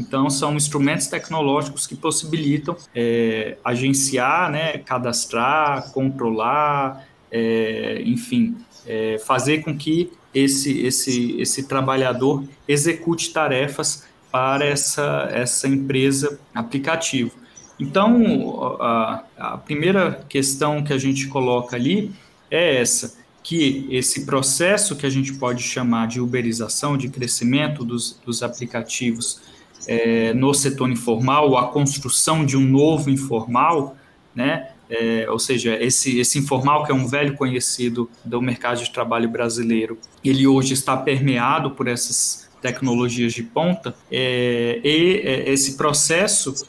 Então, são instrumentos tecnológicos que possibilitam é, agenciar, né, cadastrar, controlar, é, enfim, é, fazer com que esse, esse, esse trabalhador execute tarefas para essa, essa empresa aplicativo. Então, a, a primeira questão que a gente coloca ali é essa, que esse processo que a gente pode chamar de uberização, de crescimento dos, dos aplicativos é, no setor informal, a construção de um novo informal, né? É, ou seja, esse, esse informal, que é um velho conhecido do mercado de trabalho brasileiro, ele hoje está permeado por essas tecnologias de ponta, é, e é, esse processo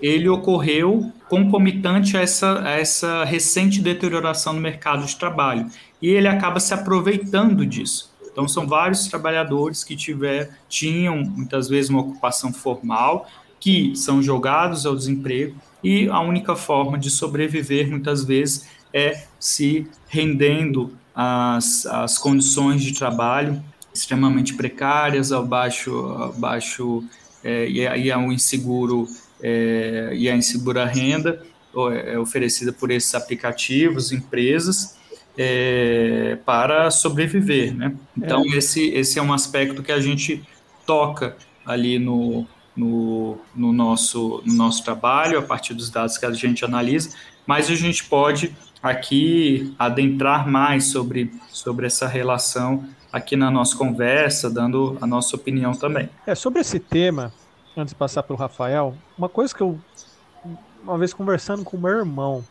ele ocorreu concomitante a essa, a essa recente deterioração no mercado de trabalho, e ele acaba se aproveitando disso. Então, são vários trabalhadores que tiver, tinham muitas vezes uma ocupação formal, que são jogados ao desemprego e a única forma de sobreviver, muitas vezes, é se rendendo às, às condições de trabalho extremamente precárias, ao baixo, ao baixo é, e, ao inseguro é, e a insegura renda é, oferecida por esses aplicativos, empresas, é, para sobreviver, né? Então é. esse esse é um aspecto que a gente toca ali no, no, no, nosso, no nosso trabalho, a partir dos dados que a gente analisa, mas a gente pode aqui adentrar mais sobre, sobre essa relação aqui na nossa conversa, dando a nossa opinião também. É, sobre esse tema, antes de passar para o Rafael, uma coisa que eu, uma vez conversando com meu irmão,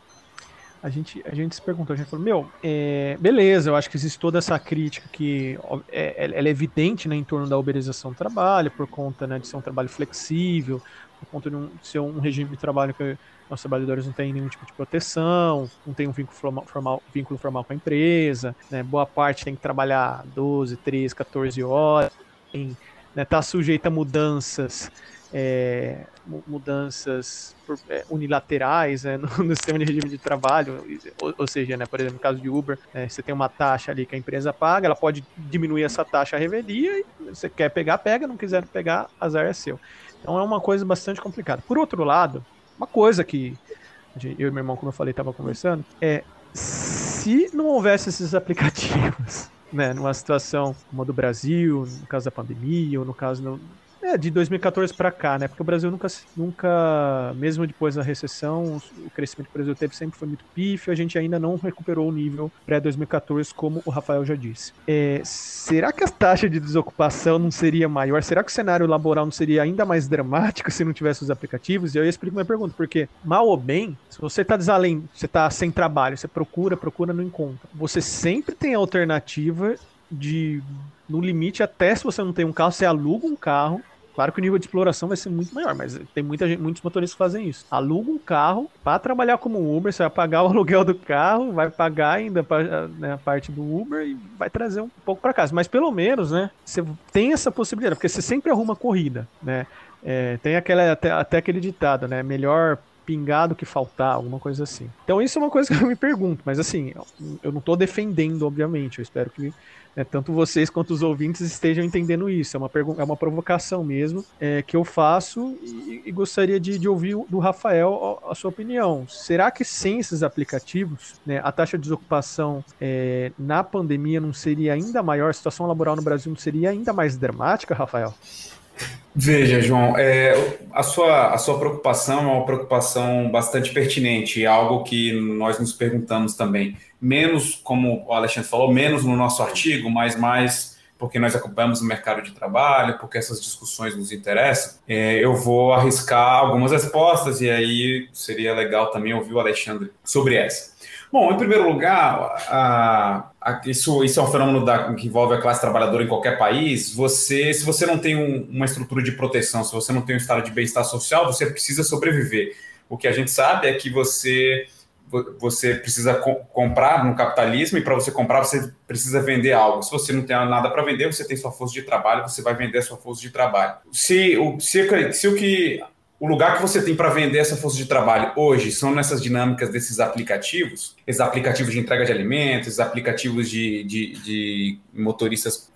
a gente, a gente se perguntou, a gente falou, meu, é, beleza, eu acho que existe toda essa crítica que é, ela é evidente né, em torno da uberização do trabalho, por conta né, de ser um trabalho flexível, por conta de, um, de ser um regime de trabalho que os trabalhadores não têm nenhum tipo de proteção, não tem um vínculo formal, formal, vínculo formal com a empresa, né, boa parte tem que trabalhar 12, 13, 14 horas, está né, tá sujeito a mudanças é, mudanças é, unilaterais né, no, no, sistema de regime de trabalho, ou, ou, seja, né, por exemplo, no caso de Uber, é, você tem uma taxa ali que a empresa paga, ela pode diminuir essa taxa a revelia, e você quer pegar, pega, não quiser pegar, azar é seu. Então é uma coisa bastante complicada. Por outro lado, uma coisa que eu e meu irmão, como eu falei, estava conversando, é se não houvesse esses aplicativos, né, numa situação como a do Brasil, no caso da pandemia, ou no caso É, de 2014 para cá, né? Porque o Brasil nunca, nunca, mesmo depois da recessão, o crescimento que o Brasil teve sempre foi muito pífio, a gente ainda não recuperou o nível pré-2014, como o Rafael já disse. É, será que a taxa de desocupação não seria maior? Será que o cenário laboral não seria ainda mais dramático se não tivesse os aplicativos? E eu explico minha pergunta, porque mal ou bem, se você está desalém, você está sem trabalho, você procura, procura, não encontra. Você sempre tem alternativa de no limite, até se você não tem um carro, você aluga um carro. Claro que o nível de exploração vai ser muito maior, mas tem muita gente, muitos motoristas que fazem isso. Aluga um carro para trabalhar como Uber, você vai pagar o aluguel do carro, vai pagar ainda né, a parte do Uber e vai trazer um pouco para casa. Mas pelo menos, né, você tem essa possibilidade, porque você sempre arruma corrida, né? É, tem aquela, até, até aquele ditado, né? Melhor pingar do que faltar, alguma coisa assim. Então isso é uma coisa que eu me pergunto, mas assim, eu não estou defendendo, obviamente, eu espero que né, tanto vocês quanto os ouvintes estejam entendendo isso. É uma, é uma provocação mesmo é, que eu faço e, e gostaria de, de, ouvir do Rafael a, a, sua opinião. Será que sem esses aplicativos, né, a taxa de desocupação é, na pandemia não seria ainda maior, a situação laboral no Brasil não seria ainda mais dramática, Rafael? Veja, João, é, a, sua, a sua preocupação é uma preocupação bastante pertinente, algo que nós nos perguntamos também. Menos, como o Alexandre falou, menos no nosso artigo, mas mais porque nós acompanhamos o mercado de trabalho, porque essas discussões nos interessam. É, eu vou arriscar algumas respostas e aí seria legal também ouvir o Alexandre sobre essa. Bom, em primeiro lugar, a, a, isso, isso é um fenômeno da, que envolve a classe trabalhadora em qualquer país. Você, se você não tem um, uma estrutura de proteção, se você não tem um estado de bem-estar social, você precisa sobreviver. O que a gente sabe é que você você precisa co comprar no capitalismo e para você comprar você precisa vender algo. Se você não tem nada para vender, você tem sua força de trabalho, você vai vender a sua força de trabalho. Se o, se, se o que o lugar que você tem para vender essa força de trabalho hoje são nessas dinâmicas desses aplicativos, esses aplicativos de entrega de alimentos, esses aplicativos de, de, de, motoristas,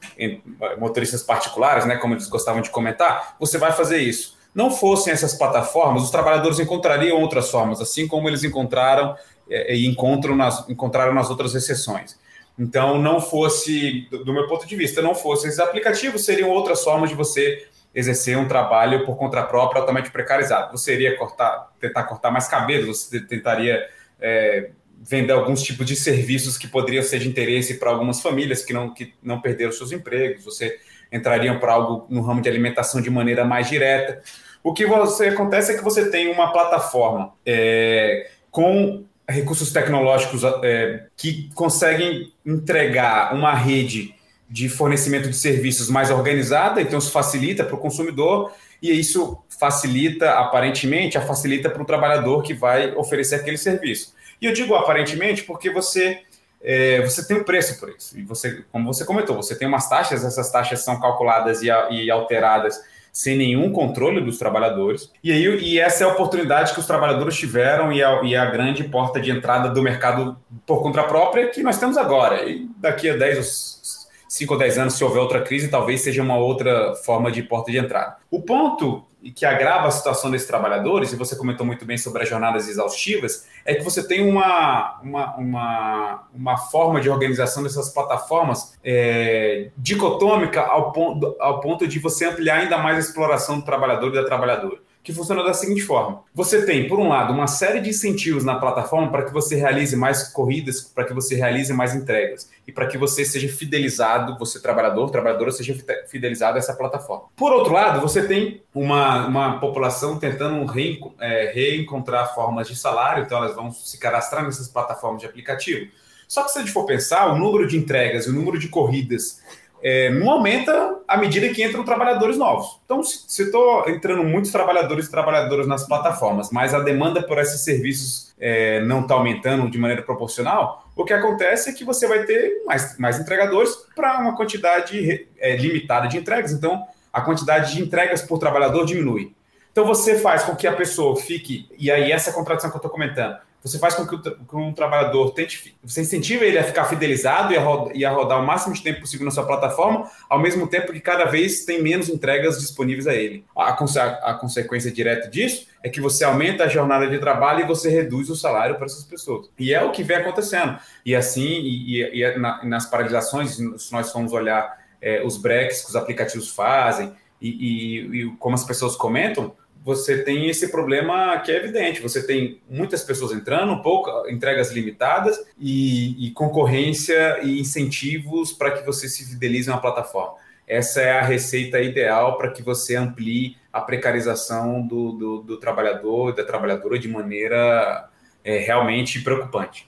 motoristas particulares, né, como eles gostavam de comentar, você vai fazer isso. Não fossem essas plataformas, os trabalhadores encontrariam outras formas, assim como eles encontraram é, e encontram nas, encontraram nas outras exceções. Então, não fosse, do meu ponto de vista, não fossem esses aplicativos, seriam outras formas de você exercer um trabalho por conta própria altamente precarizado. Você iria cortar, tentar cortar mais cabelo, você tentaria é, vender alguns tipos de serviços que poderiam ser de interesse para algumas famílias que não, que não perderam seus empregos, você entraria para algo no ramo de alimentação de maneira mais direta. O que você acontece é que você tem uma plataforma é, com recursos tecnológicos é, que conseguem entregar uma rede de fornecimento de serviços mais organizada, então isso facilita para o consumidor e isso facilita, aparentemente, a facilita para o trabalhador que vai oferecer aquele serviço. E eu digo aparentemente porque você é, você tem um preço por isso. E você, como você comentou, você tem umas taxas, essas taxas são calculadas e, e alteradas sem nenhum controle dos trabalhadores. E, aí, e essa é a oportunidade que os trabalhadores tiveram e a, e a grande porta de entrada do mercado por conta própria que nós temos agora. E daqui a 10 5 ou 10 anos, se houver outra crise, talvez seja uma outra forma de porta de entrada. O ponto que agrava a situação desses trabalhadores, e você comentou muito bem sobre as jornadas exaustivas, é que você tem uma, uma, uma, uma forma de organização dessas plataformas é, dicotômica ao ponto, ao ponto de você ampliar ainda mais a exploração do trabalhador e da trabalhadora que funciona da seguinte forma: você tem, por um lado, uma série de incentivos na plataforma para que você realize mais corridas, para que você realize mais entregas e para que você seja fidelizado, você trabalhador, trabalhadora, seja fidelizado a essa plataforma. Por outro lado, você tem uma, uma população tentando reenco é, reencontrar formas de salário, então elas vão se cadastrar nessas plataformas de aplicativo. Só que se a gente for pensar, o número de entregas, o número de corridas é, não aumenta à medida que entram trabalhadores novos. Então, se estou entrando muitos trabalhadores e trabalhadoras nas plataformas, mas a demanda por esses serviços é, não está aumentando de maneira proporcional, o que acontece é que você vai ter mais, mais entregadores para uma quantidade é, limitada de entregas. Então, a quantidade de entregas por trabalhador diminui. Então, você faz com que a pessoa fique, e aí essa contradição que eu estou comentando, você faz com que, o, um trabalhador tente, você incentiva ele a ficar fidelizado e a, rodar, e a rodar o máximo de tempo possível na sua plataforma, ao mesmo tempo que cada vez tem menos entregas disponíveis a ele. A, a, a consequência direta disso é que você aumenta a jornada de trabalho e você reduz o salário para essas pessoas. E é o que vem acontecendo. E assim, e, e, e na, nas paralisações, se nós formos olhar é, os breaks que os aplicativos fazem, e, e como as pessoas comentam, você tem esse problema que é evidente. Você tem muitas pessoas entrando, pouco, entregas limitadas e, e concorrência e incentivos para que você se fidelize na plataforma. Essa é a receita ideal para que você amplie a precarização do, do, do trabalhador e da trabalhadora de maneira é, realmente preocupante.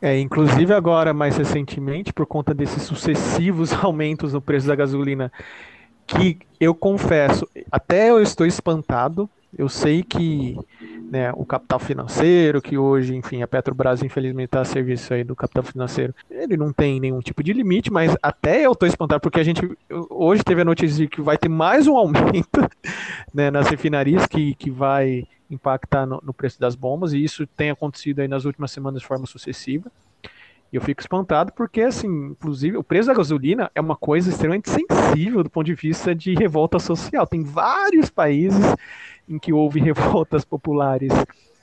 É, inclusive agora, mais recentemente, por conta desses sucessivos aumentos no preço da gasolina que eu confesso, até eu estou espantado. Eu sei que né, o capital financeiro, que hoje, enfim, a Petrobras infelizmente está a serviço aí do capital financeiro, ele não tem nenhum tipo de limite, mas até eu estou espantado, porque a gente hoje teve a notícia de que vai ter mais um aumento né, nas refinarias que, que vai impactar no, no preço das bombas, e isso tem acontecido aí nas últimas semanas de forma sucessiva. Eu fico espantado porque, assim, inclusive, o preço da gasolina é uma coisa extremamente sensível do ponto de vista de revolta social. Tem vários países em que houve revoltas populares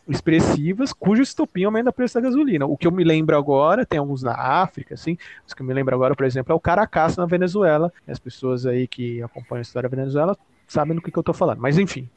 expressivas, cujo estopim aumenta o preço da gasolina. O que eu me lembro agora, tem alguns na África, assim, os que eu me lembro agora, por exemplo, é o Caracas na Venezuela. As pessoas aí que acompanham a história da Venezuela sabem do que, que eu estou falando. Mas enfim,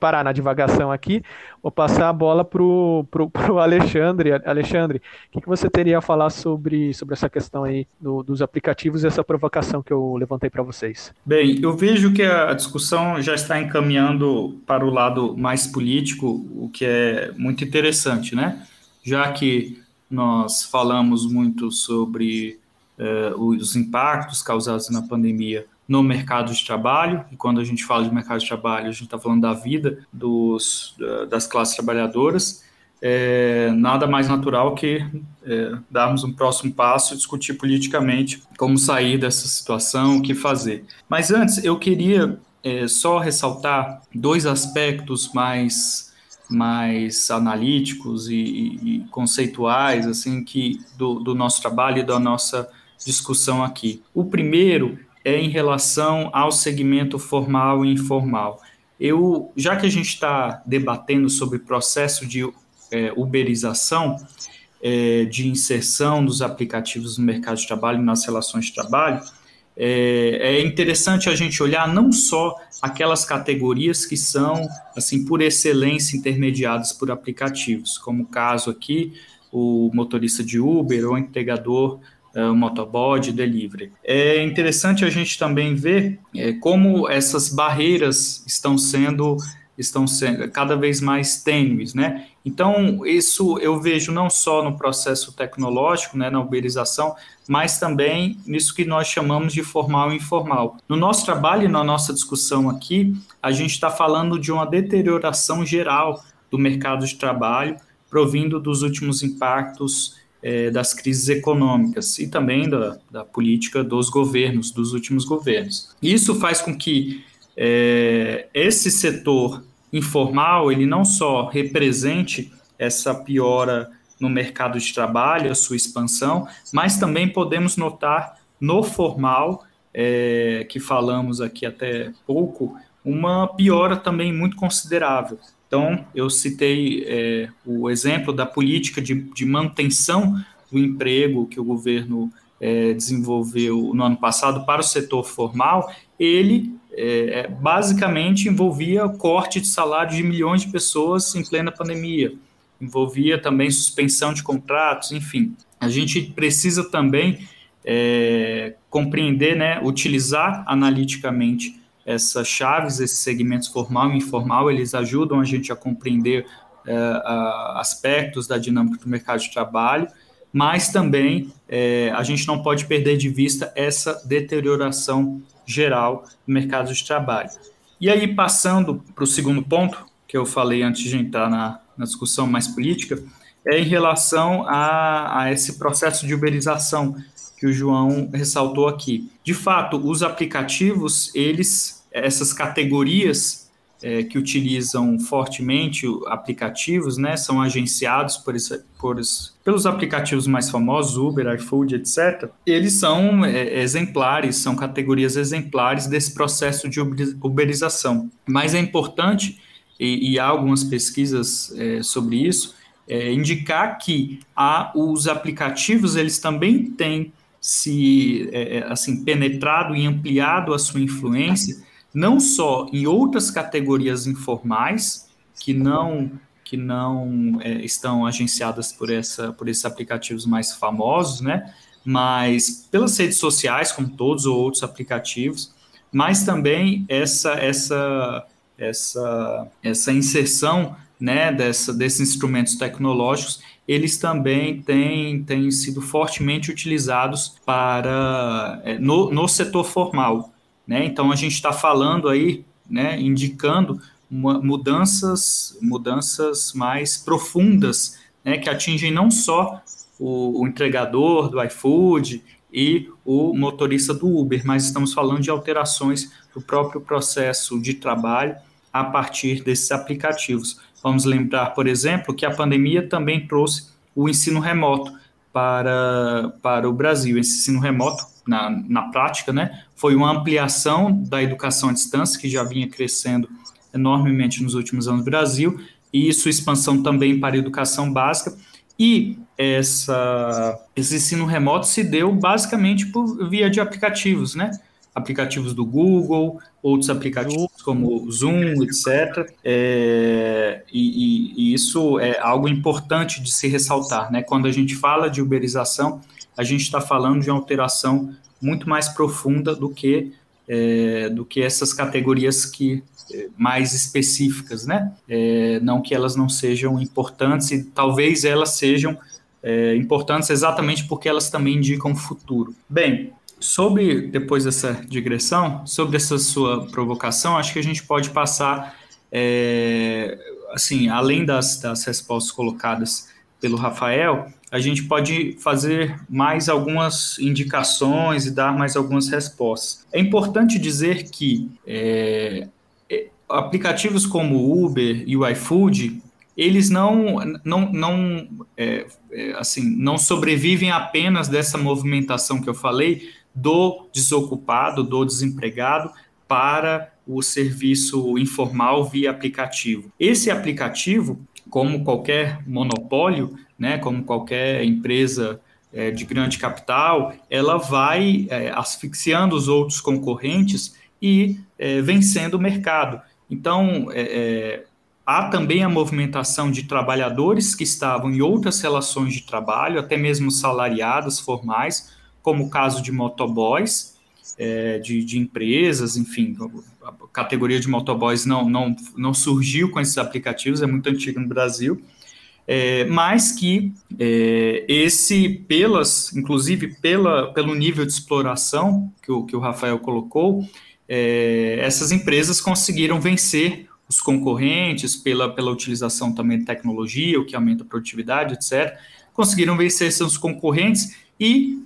parar na divagação aqui, vou passar a bola para o Alexandre. Alexandre, o que, que, você teria a falar sobre, sobre essa questão aí do, dos aplicativos e essa provocação que eu levantei para vocês? Bem, eu vejo que a discussão já está encaminhando para o lado mais político, o que é muito interessante, né? Já que nós falamos muito sobre uh, os impactos causados na pandemia no mercado de trabalho, e quando a gente fala de mercado de trabalho, a gente está falando da vida dos, das classes trabalhadoras, é, nada mais natural que é, darmos um próximo passo e discutir politicamente como sair dessa situação, o que fazer. Mas antes, eu queria é, só ressaltar dois aspectos mais, mais analíticos e, e, e conceituais assim que do, do nosso trabalho e da nossa discussão aqui. O primeiro é em relação ao segmento formal e informal. Eu, já que a gente está debatendo sobre processo de é, uberização, é, de inserção dos aplicativos no mercado de trabalho e nas relações de trabalho, é, é, interessante a gente olhar não só aquelas categorias que são, assim, por excelência intermediadas por aplicativos, como o caso aqui, o motorista de Uber ou entregador uh, motoboy, delivery. É interessante a gente também ver é, como essas barreiras estão sendo estão sendo cada vez mais tênues, né? Então, isso eu vejo não só no processo tecnológico, né, na uberização, mas também nisso que nós chamamos de formal e informal. No nosso trabalho e na nossa discussão aqui, a gente está falando de uma deterioração geral do mercado de trabalho, provindo dos últimos impactos é, das crises econômicas e também da, da, política dos governos, dos últimos governos. Isso faz com que é, esse setor informal ele não só represente essa piora no mercado de trabalho, a sua expansão, mas também podemos notar no formal, é, que falamos aqui até pouco, uma piora também muito considerável. Então, eu citei é, o exemplo da política de, de, manutenção do emprego que o governo é, desenvolveu no ano passado para o setor formal, ele é, é basicamente envolvia corte de salário de milhões de pessoas em plena pandemia, envolvia também suspensão de contratos, enfim. A gente precisa também é, compreender, né, utilizar analiticamente essas chaves, esses segmentos formal e informal, eles ajudam a gente a compreender é, a, aspectos da dinâmica do mercado de trabalho, mas também é, a gente não pode perder de vista essa deterioração geral do mercado de trabalho. E aí, passando para o segundo ponto, que eu falei antes de entrar na, na discussão mais política, é em relação a, a esse processo de uberização que o João ressaltou aqui. De fato, os aplicativos, eles, essas categorias é, que utilizam fortemente aplicativos, né, são agenciados por, esse, por pelos aplicativos mais famosos, Uber, iFood, etc. Eles são é, exemplares, são categorias exemplares desse processo de uberização. Mas é importante, e, e há algumas pesquisas é, sobre isso, é, indicar que há, os aplicativos eles também têm se é, é, assim penetrado e ampliado a sua influência não só em outras categorias informais que não que não é, estão agenciadas por essa por esses aplicativos mais famosos, né? Mas pelas redes sociais, como todos os outros aplicativos, mas também essa essa essa essa inserção né, dessa, desses instrumentos tecnológicos, eles também têm, têm sido fortemente utilizados para é, no, no setor formal. Né? Então a gente está falando aí, né, indicando uma, mudanças, mudanças mais profundas, né, que atingem não só o, o entregador do iFood e o motorista do Uber, mas estamos falando de alterações do próprio processo de trabalho a partir desses aplicativos. Vamos lembrar, por exemplo, que a pandemia também trouxe o ensino remoto para, para o Brasil. Esse ensino remoto, na, na prática, né, foi uma ampliação da educação à distância, que já vinha crescendo enormemente nos últimos anos no Brasil, e sua expansão também para a educação básica. E essa, esse ensino remoto se deu basicamente por via de aplicativos, né? aplicativos do Google, outros aplicativos como Zoom, etc. É, e, e, isso é algo importante de se ressaltar, né? Quando a gente fala de uberização, a gente está falando de uma alteração muito mais profunda do que é, do que essas categorias que é, mais específicas, né? É, não que elas não sejam importantes e talvez elas sejam é, importantes exatamente porque elas também indicam o futuro. Bem, Sobre, depois dessa digressão, sobre essa sua provocação, acho que a gente pode passar, é, assim, além das, das respostas colocadas pelo Rafael, a gente pode fazer mais algumas indicações e dar mais algumas respostas. É importante dizer que é, é aplicativos como o Uber e o iFood, eles não, não, não, é, é, assim, não sobrevivem apenas dessa movimentação que eu falei, do desocupado, do desempregado, para o serviço informal via aplicativo. Esse aplicativo, como qualquer monopólio, né, como qualquer empresa é, de grande capital, ela vai é, asfixiando os outros concorrentes e é, vencendo o mercado. Então, há também a movimentação de trabalhadores que estavam em outras relações de trabalho, até mesmo salariadas, formais, como o caso de motoboys, é, de, de, empresas, enfim, a categoria de motoboys não, não, não surgiu com esses aplicativos, é muito antigo no Brasil, é, mas que é, esse, pelas, inclusive pela, pelo nível de exploração que o, que o Rafael colocou, é, essas empresas conseguiram vencer os concorrentes pela, pela utilização também de tecnologia, o que aumenta a produtividade, etc., conseguiram vencer seus concorrentes e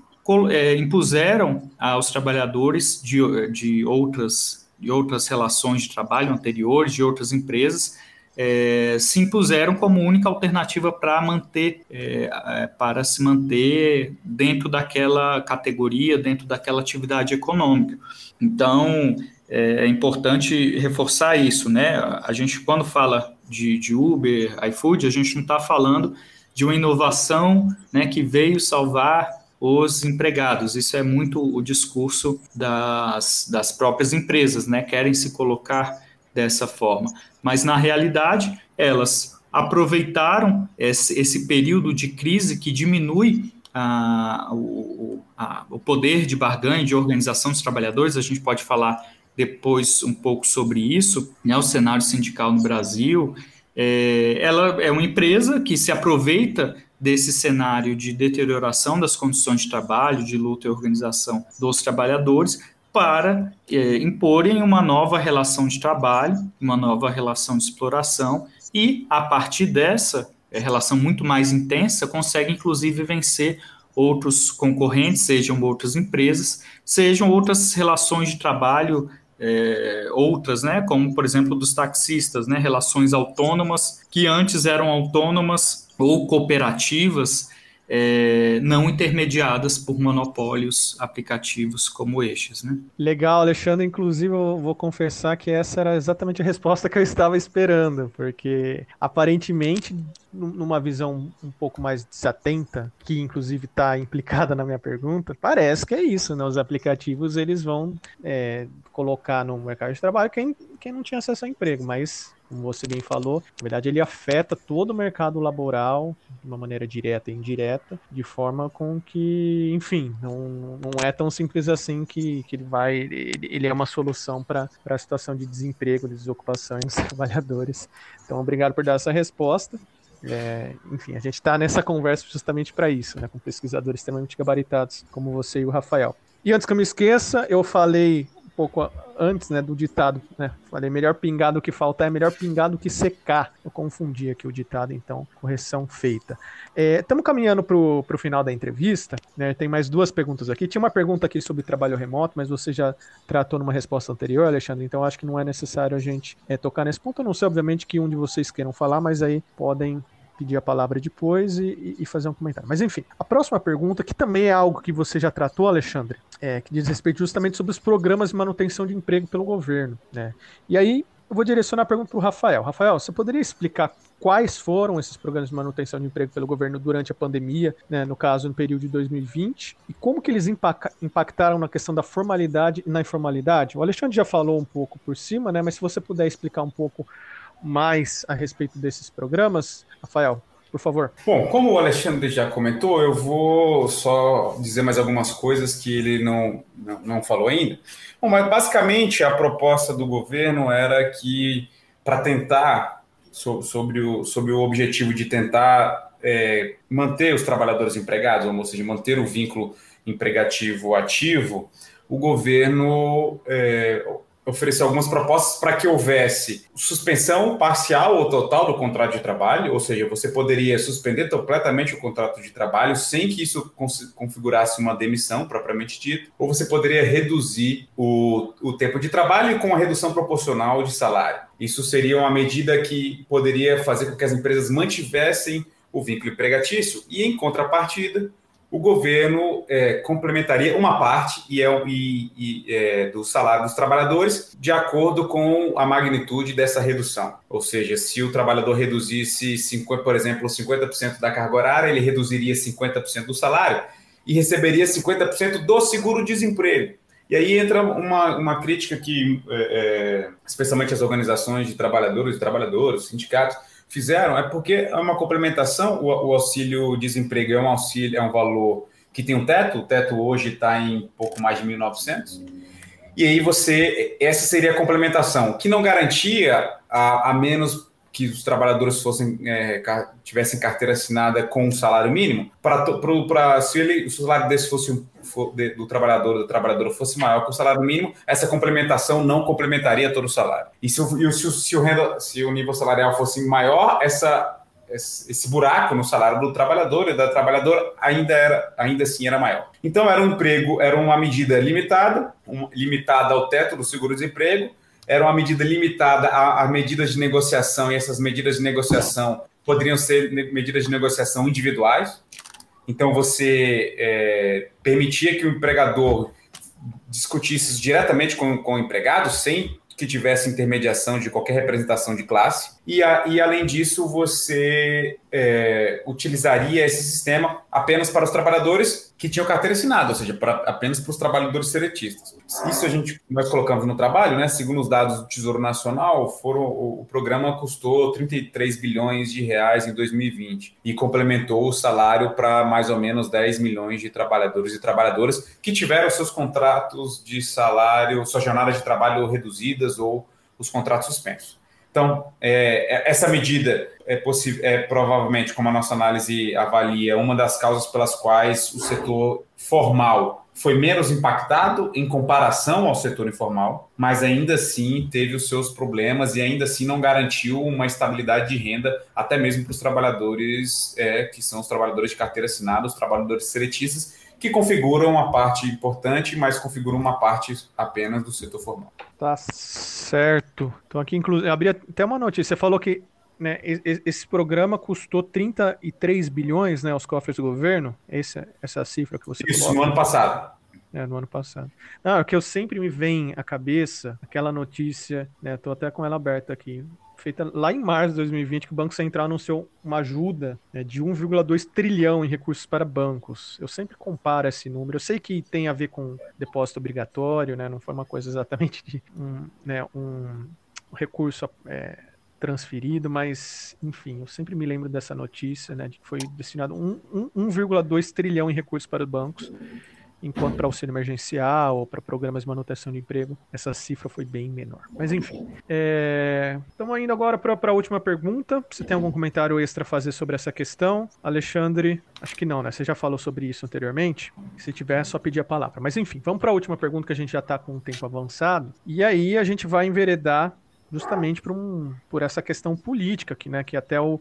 é, impuseram aos trabalhadores de, de, outras, de outras relações de trabalho anteriores, de outras empresas, é, se impuseram como única alternativa para manter, é, é, para se manter dentro daquela categoria, dentro daquela atividade econômica. Então, é, é importante reforçar isso, né? A gente, quando fala de, de Uber, iFood, a gente não está falando de uma inovação né, que veio salvar os empregados. Isso é muito o discurso das, das próprias empresas, né? Querem se colocar dessa forma. Mas, na realidade, elas aproveitaram esse, esse período de crise que diminui a, o, a, o poder de barganha, de organização dos trabalhadores. A gente pode falar depois um pouco sobre isso, né, o cenário sindical no Brasil. É, ela é uma empresa que se aproveita desse cenário de deterioração das condições de trabalho, de luta e organização dos trabalhadores, para é, imporem uma nova relação de trabalho, uma nova relação de exploração, e a partir dessa é, relação muito mais intensa, consegue inclusive vencer outros concorrentes, sejam outras empresas, sejam outras relações de trabalho é, outras, né, como por exemplo dos taxistas, né, relações autônomas que antes eram autônomas ou cooperativas, é, não intermediadas por monopólios aplicativos como estes. Né? Legal, Alexandre. Inclusive, eu vou confessar que essa era exatamente a resposta que eu estava esperando, porque aparentemente, numa visão um pouco mais desatenta, que inclusive está implicada na minha pergunta, parece que é isso, né? Os aplicativos eles vão é, colocar no mercado de trabalho quem, quem não tinha acesso ao emprego, mas como você bem falou, na verdade ele afeta todo o mercado laboral de uma maneira direta e indireta, de forma com que, enfim, não, não é tão simples assim que, que ele vai, ele, ele é uma solução para a situação de desemprego, de desocupação dos trabalhadores. Então, obrigado por dar essa resposta. É, enfim, a gente está nessa conversa justamente para isso, né, com pesquisadores extremamente gabaritados como você e o Rafael. E antes que eu me esqueça, eu falei pouco antes, né, do ditado, né? Falei melhor pingar do que faltar é melhor pingar do que secar. Eu confundi aqui o ditado, então, correção feita. Estamos é, caminhando para o final da entrevista, né? Tem mais duas perguntas aqui. Tinha uma pergunta aqui sobre trabalho remoto, mas você já tratou numa resposta anterior, Alexandre, então acho que não é necessário a gente é, tocar nesse ponto. Eu não sei, obviamente, que um de vocês queiram falar, mas aí podem pedir a palavra depois e, e, fazer um comentário. Mas enfim, a próxima pergunta, que também é algo que você já tratou, Alexandre, é, que diz respeito justamente sobre os programas de manutenção de emprego pelo governo. Né? E aí eu vou direcionar a pergunta para o Rafael. Rafael, você poderia explicar quais foram esses programas de manutenção de emprego pelo governo durante a pandemia, né, no caso no período de 2020, e como que eles impactaram na questão da formalidade e na informalidade? O Alexandre já falou um pouco por cima, né, mas se você puder explicar um pouco mais a respeito desses programas, Rafael, por favor. Bom, como o Alexandre já comentou, eu vou só dizer mais algumas coisas que ele não, não, não falou ainda. Bom, mas basicamente a proposta do governo era que, para tentar, so, sobre, o, sobre o objetivo de tentar é, manter os trabalhadores empregados, ou seja, manter o vínculo empregativo ativo, o governo é, ofereceu algumas propostas para que houvesse suspensão parcial ou total do contrato de trabalho, ou seja, você poderia suspender completamente o contrato de trabalho sem que isso configurasse uma demissão propriamente dita, ou você poderia reduzir o, o tempo de trabalho com a redução proporcional de salário. Isso seria uma medida que poderia fazer com que as empresas mantivessem o vínculo empregatício e, em contrapartida, o governo é, complementaria uma parte e é, e, e, é, do salário dos trabalhadores de acordo com a magnitude dessa redução. Ou seja, se o trabalhador reduzisse, 50, por exemplo, 50% da carga horária, ele reduziria 50% do salário e receberia 50% do seguro-desemprego. E aí entra uma, uma crítica que, é, é especialmente as organizações de trabalhadores e trabalhadoras, sindicatos, fizeram é porque é uma complementação. O, o auxílio desemprego é um auxílio, é um valor que tem um teto. O teto hoje está em pouco mais de 1.900. E aí você, essa seria a complementação, que não garantia a, a menos que os trabalhadores fossem é, tivessem carteira assinada com um salário mínimo, para se, ele, o salário desse fosse do trabalhador da trabalhadora fosse maior que o salário mínimo, essa complementação não complementaria todo o salário. E se o, se o, se o, renda, se o nível salarial fosse maior, essa esse buraco no salário do trabalhador e da trabalhadora ainda era ainda assim era maior. Então era um emprego, era uma medida limitada, um, limitada ao teto do seguro-desemprego, era uma medida limitada a, a, medidas de negociação e essas medidas de negociação poderiam ser medidas de negociação individuais. Então você é, permitia que o empregador discutisse diretamente com, com o empregado sem que tivesse intermediação de qualquer representação de classe. E, a, e além disso, você é, utilizaria esse sistema apenas para os trabalhadores que tinham carteira assinada, ou seja, para, apenas para os trabalhadores seletistas. Isso a gente nós colocamos no trabalho, né? Segundo os dados do Tesouro Nacional, foram, o, o programa custou 33 bilhões de reais em 2020 e complementou o salário para mais ou menos 10 milhões de trabalhadores e trabalhadoras que tiveram seus contratos de salário, sua jornada de trabalho reduzidas ou os contratos suspensos. Então, é, é, essa medida é, é provavelmente, como a nossa análise avalia, uma das causas pelas quais o setor formal foi menos impactado em comparação ao setor informal, mas ainda assim teve os seus problemas e ainda assim não garantiu uma estabilidade de renda, até mesmo para os trabalhadores é, que são os trabalhadores de carteira assinada, os trabalhadores seletistas, que configuram uma parte importante, mas configuram uma parte apenas do setor formal. Tá certo. Então aqui inclusive abri até uma notícia. Você falou que né, esse programa custou 33 bilhões né, aos cofres do governo. Essa, essa cifra que você Isso, coloca. no ano passado. É, no ano passado. Não, é que eu sempre me vem à cabeça aquela notícia, né? Tô até com ela aberta aqui feita lá em março de 2020, que o Banco Central anunciou uma ajuda né, de 1,2 trilhão em recursos para bancos. Eu sempre comparo esse número. Eu sei que tem a ver com depósito obrigatório, né, não foi uma coisa exatamente de um, né, um recurso é, transferido, mas, enfim, eu sempre me lembro dessa notícia, né, de que foi destinado 1,2 trilhão em recursos para os bancos enquanto para auxílio emergencial ou para programas de manutenção de emprego, essa cifra foi bem menor. Mas enfim, é... estamos indo agora para a última pergunta. Você tem algum comentário extra a fazer sobre essa questão? Alexandre, acho que não, né? Você já falou sobre isso anteriormente. Se tiver, é só pedir a palavra. Mas enfim, vamos para a última pergunta que a gente já está com um tempo avançado. E aí a gente vai enveredar justamente por, um, por essa questão política, que, né, que até o,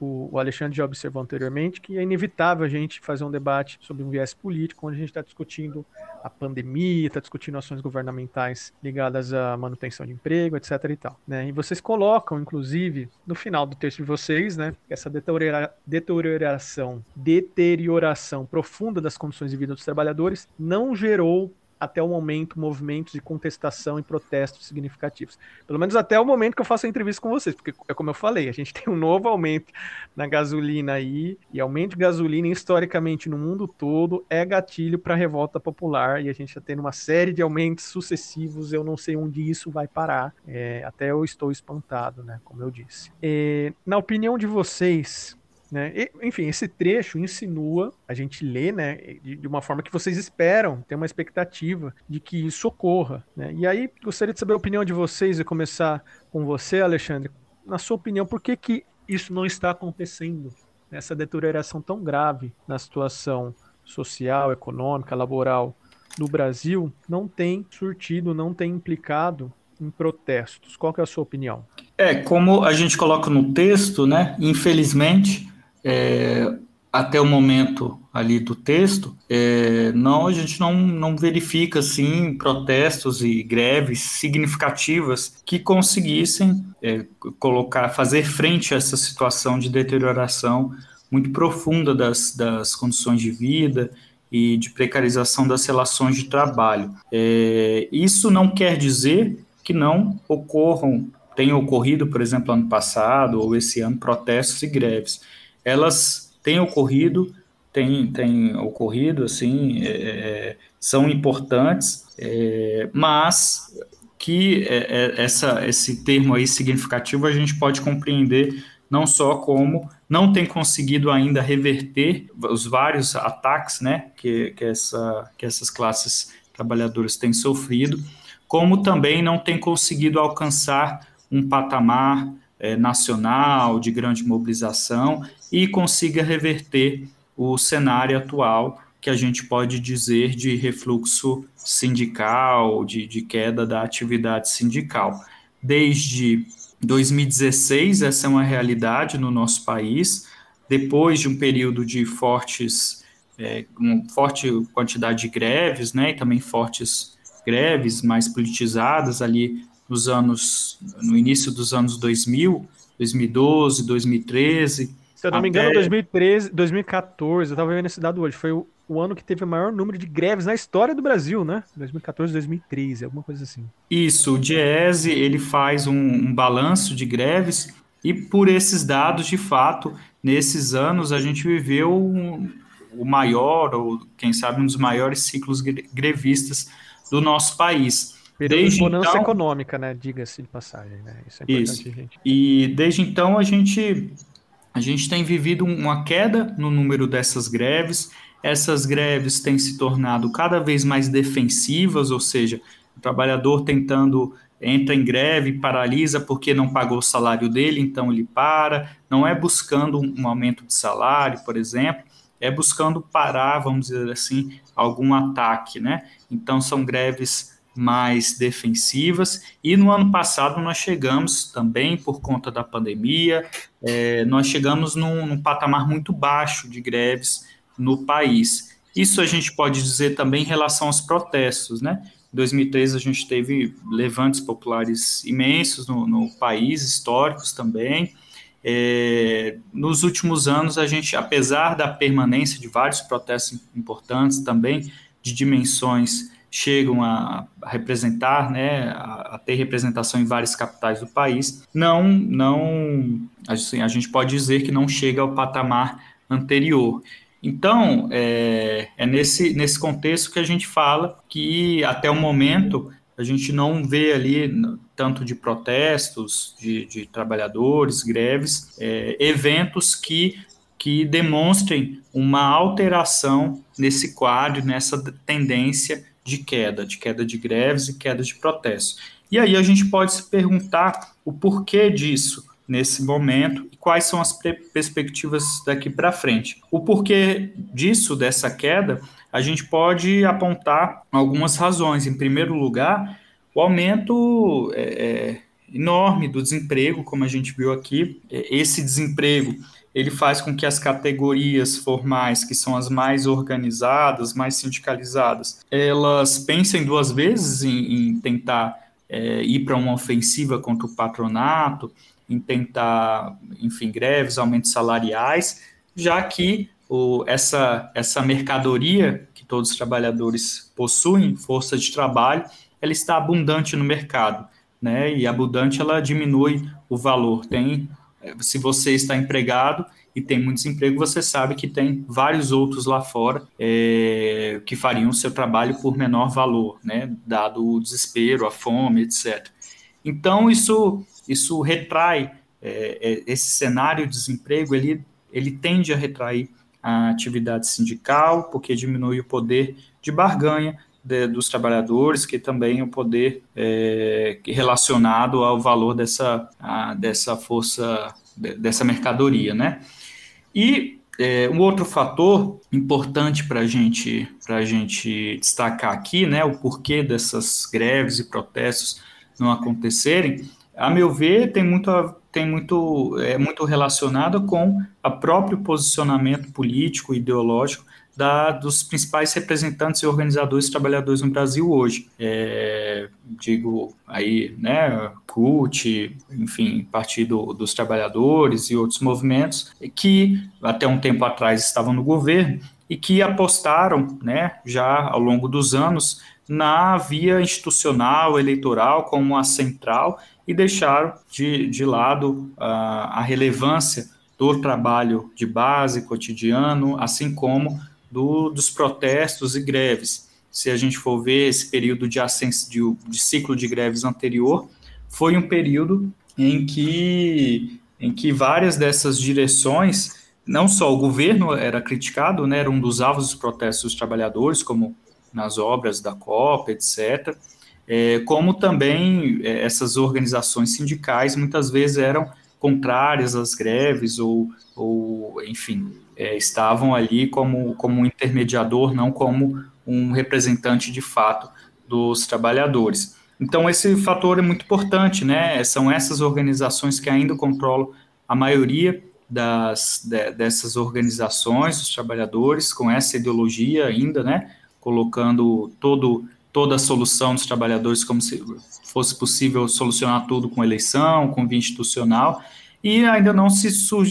o Alexandre já observou anteriormente, que é inevitável a gente fazer um debate sobre um viés político, onde a gente está discutindo a pandemia, está discutindo ações governamentais ligadas à manutenção de emprego, etc. e tal. Né? E vocês colocam, inclusive, no final do texto de vocês, né, essa deteriora deterioração, deterioração profunda das condições de vida dos trabalhadores não gerou até o momento movimentos de contestação e protestos significativos. Pelo menos até o momento que eu faço a entrevista com vocês, porque é como eu falei, a gente tem um novo aumento na gasolina aí, e aumento de gasolina historicamente no mundo todo é gatilho para revolta popular, e a gente está tendo uma série de aumentos sucessivos, eu não sei onde isso vai parar, é, até eu estou espantado, né, como eu disse. É, na opinião de vocês, né? E, enfim, esse trecho insinua, a gente lê né, de, de, uma forma que vocês esperam, tem uma expectativa de que isso ocorra. Né? E aí, gostaria de saber a opinião de vocês e começar com você, Alexandre. Na sua opinião, por que, que isso não está acontecendo? Essa deterioração tão grave na situação social, econômica, laboral do Brasil não tem surtido, não tem implicado em protestos. Qual é a sua opinião? É, como a gente coloca no texto, né? Infelizmente, é, até o momento ali do texto, é, não a gente não, não verifica assim protestos e greves significativas que conseguissem é, colocar, fazer frente a essa situação de deterioração muito profunda das, das condições de vida e de precarização das relações de trabalho. É, isso não quer dizer que não ocorram, tenham ocorrido, por exemplo, ano passado ou esse ano, protestos e greves elas têm ocorrido, têm, têm ocorrido, assim, é, é, são importantes, é, mas que é, é, essa, esse termo aí significativo a gente pode compreender não só como não tem conseguido ainda reverter os vários ataques né, que, que, essa, que essas classes trabalhadoras têm sofrido, como também não tem conseguido alcançar um patamar é, nacional de grande mobilização e consiga reverter o cenário atual que a gente pode dizer de refluxo sindical, de, de queda da atividade sindical. Desde 2016, essa é uma realidade no nosso país, depois de um período de fortes, é, uma forte quantidade de greves, né, e também fortes greves mais politizadas ali nos anos, no início dos anos 2000, 2012, 2013, se eu não me engano, 2013, 2014, eu tava vendo esse dado hoje, foi o, o, ano que teve o maior número de greves na história do Brasil, né? 2014, 2013, alguma coisa assim. Isso, o Diese, ele faz um, um balanço de greves e por esses dados, de fato, nesses anos a gente viveu um, o maior, ou quem sabe um dos maiores ciclos grevistas do nosso país. Período desde de bonança então, econômica, né? Diga-se de passagem, né? Isso é importante, isso. gente. E desde então a gente a gente tem vivido uma queda no número dessas greves. Essas greves têm se tornado cada vez mais defensivas, ou seja, o trabalhador tentando entra em greve, paralisa porque não pagou o salário dele, então ele para. Não é buscando um aumento de salário, por exemplo, é buscando parar, vamos dizer assim, algum ataque, né? Então são greves mais defensivas. E no ano passado nós chegamos também, por conta da pandemia, é, nós chegamos num, num, patamar muito baixo de greves no país. Isso a gente pode dizer também em relação aos protestos, né? Em 2013 a gente teve levantes populares imensos no, no país, históricos também. É, nos últimos anos, a gente, apesar da permanência de vários protestos importantes também, de dimensões chegam a, representar, né, a, ter representação em várias capitais do país, não, não, assim, a gente pode dizer que não chega ao patamar anterior. Então, é, é nesse, nesse contexto que a gente fala que, até o momento, a gente não vê ali tanto de protestos de, de trabalhadores, greves, é, eventos que, que demonstrem uma alteração nesse quadro, nessa tendência de queda, de queda de greves e queda de protestos. E aí a gente pode se perguntar o porquê disso nesse momento e quais são as perspectivas daqui para frente. O porquê disso, dessa queda, a gente pode apontar algumas razões. Em primeiro lugar, o aumento é, é, enorme do desemprego, como a gente viu aqui. É, esse desemprego ele faz com que as categorias formais, que são as mais organizadas, mais sindicalizadas, elas pensem duas vezes em, em tentar é, ir para uma ofensiva contra o patronato, em tentar, enfim, greves, aumentos salariais, já que o, essa, essa mercadoria que todos os trabalhadores possuem, força de trabalho, ela está abundante no mercado, né? E abundante ela diminui o valor. Tem, se você está empregado e tem muito desemprego, você sabe que tem vários outros lá fora é, que fariam o seu trabalho por menor valor, né? Dado o desespero, a fome, etc. Então isso isso retrai é, é, esse cenário de desemprego, ele, ele tende a retrair a atividade sindical, porque diminui o poder de barganha de, dos trabalhadores, que também o poder é, relacionado ao valor dessa, a, dessa força, de, dessa mercadoria, né? E é, um outro fator importante para gente, a gente destacar aqui, né, o porquê dessas greves e protestos não acontecerem, a meu ver, tem muito, tem muito, é muito relacionado com o próprio posicionamento político, ideológico da, dos principais representantes e organizadores trabalhadores no Brasil hoje. É, digo aí, né, CUT, enfim, Partido dos Trabalhadores e outros movimentos que até um tempo atrás estavam no governo e que apostaram, né, já ao longo dos anos na via institucional, eleitoral, como a central e deixaram de, de lado uh, a relevância do trabalho de base cotidiano, assim como do, dos protestos e greves. Se a gente for ver esse período de, de, de ciclo de greves anterior, foi um período em que, em que várias dessas direções, não só o governo era criticado, né, era um dos alvos dos protestos dos trabalhadores, como nas obras da COP, etc., é, como também é, essas organizações sindicais muitas vezes eram contrárias às greves ou, ou enfim, é, estavam ali como, como um intermediador, não como um representante de fato dos trabalhadores. Então, esse fator é muito importante, né? São essas organizações que ainda controlam a maioria das, de, dessas organizações, os trabalhadores, com essa ideologia ainda, né? Colocando todo toda a solução dos trabalhadores como se fosse possível solucionar tudo com eleição, com via institucional, e ainda não se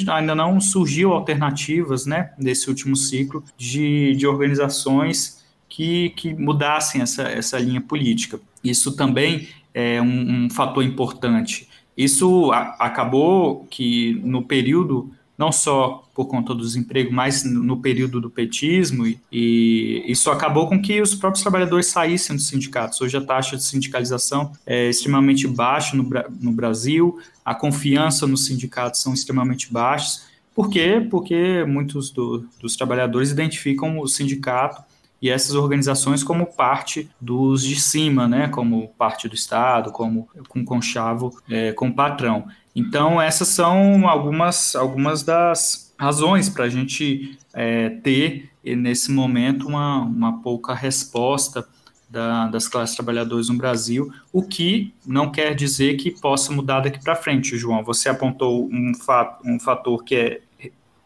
ainda não surgiu alternativas, né, nesse último ciclo de, de organizações que, que mudassem essa, essa linha política. Isso também é um, um fator importante. Isso a, acabou que no período não só por conta do desemprego, mas no período do petismo, e, e, isso acabou com que os próprios trabalhadores saíssem dos sindicatos. Hoje a taxa de sindicalização é extremamente baixa no, no Brasil, a confiança nos sindicatos são extremamente baixas. Por quê? Porque muitos do, dos trabalhadores identificam o sindicato e essas organizações como parte dos de cima, né, como parte do Estado, como com conchavo é, com patrão. Então, essas são algumas, algumas das razões para a gente é, ter, nesse momento, uma, uma pouca resposta da, das classes trabalhadoras no Brasil, o que não quer dizer que possa mudar daqui para frente, João. Você apontou um, fato, um fator que é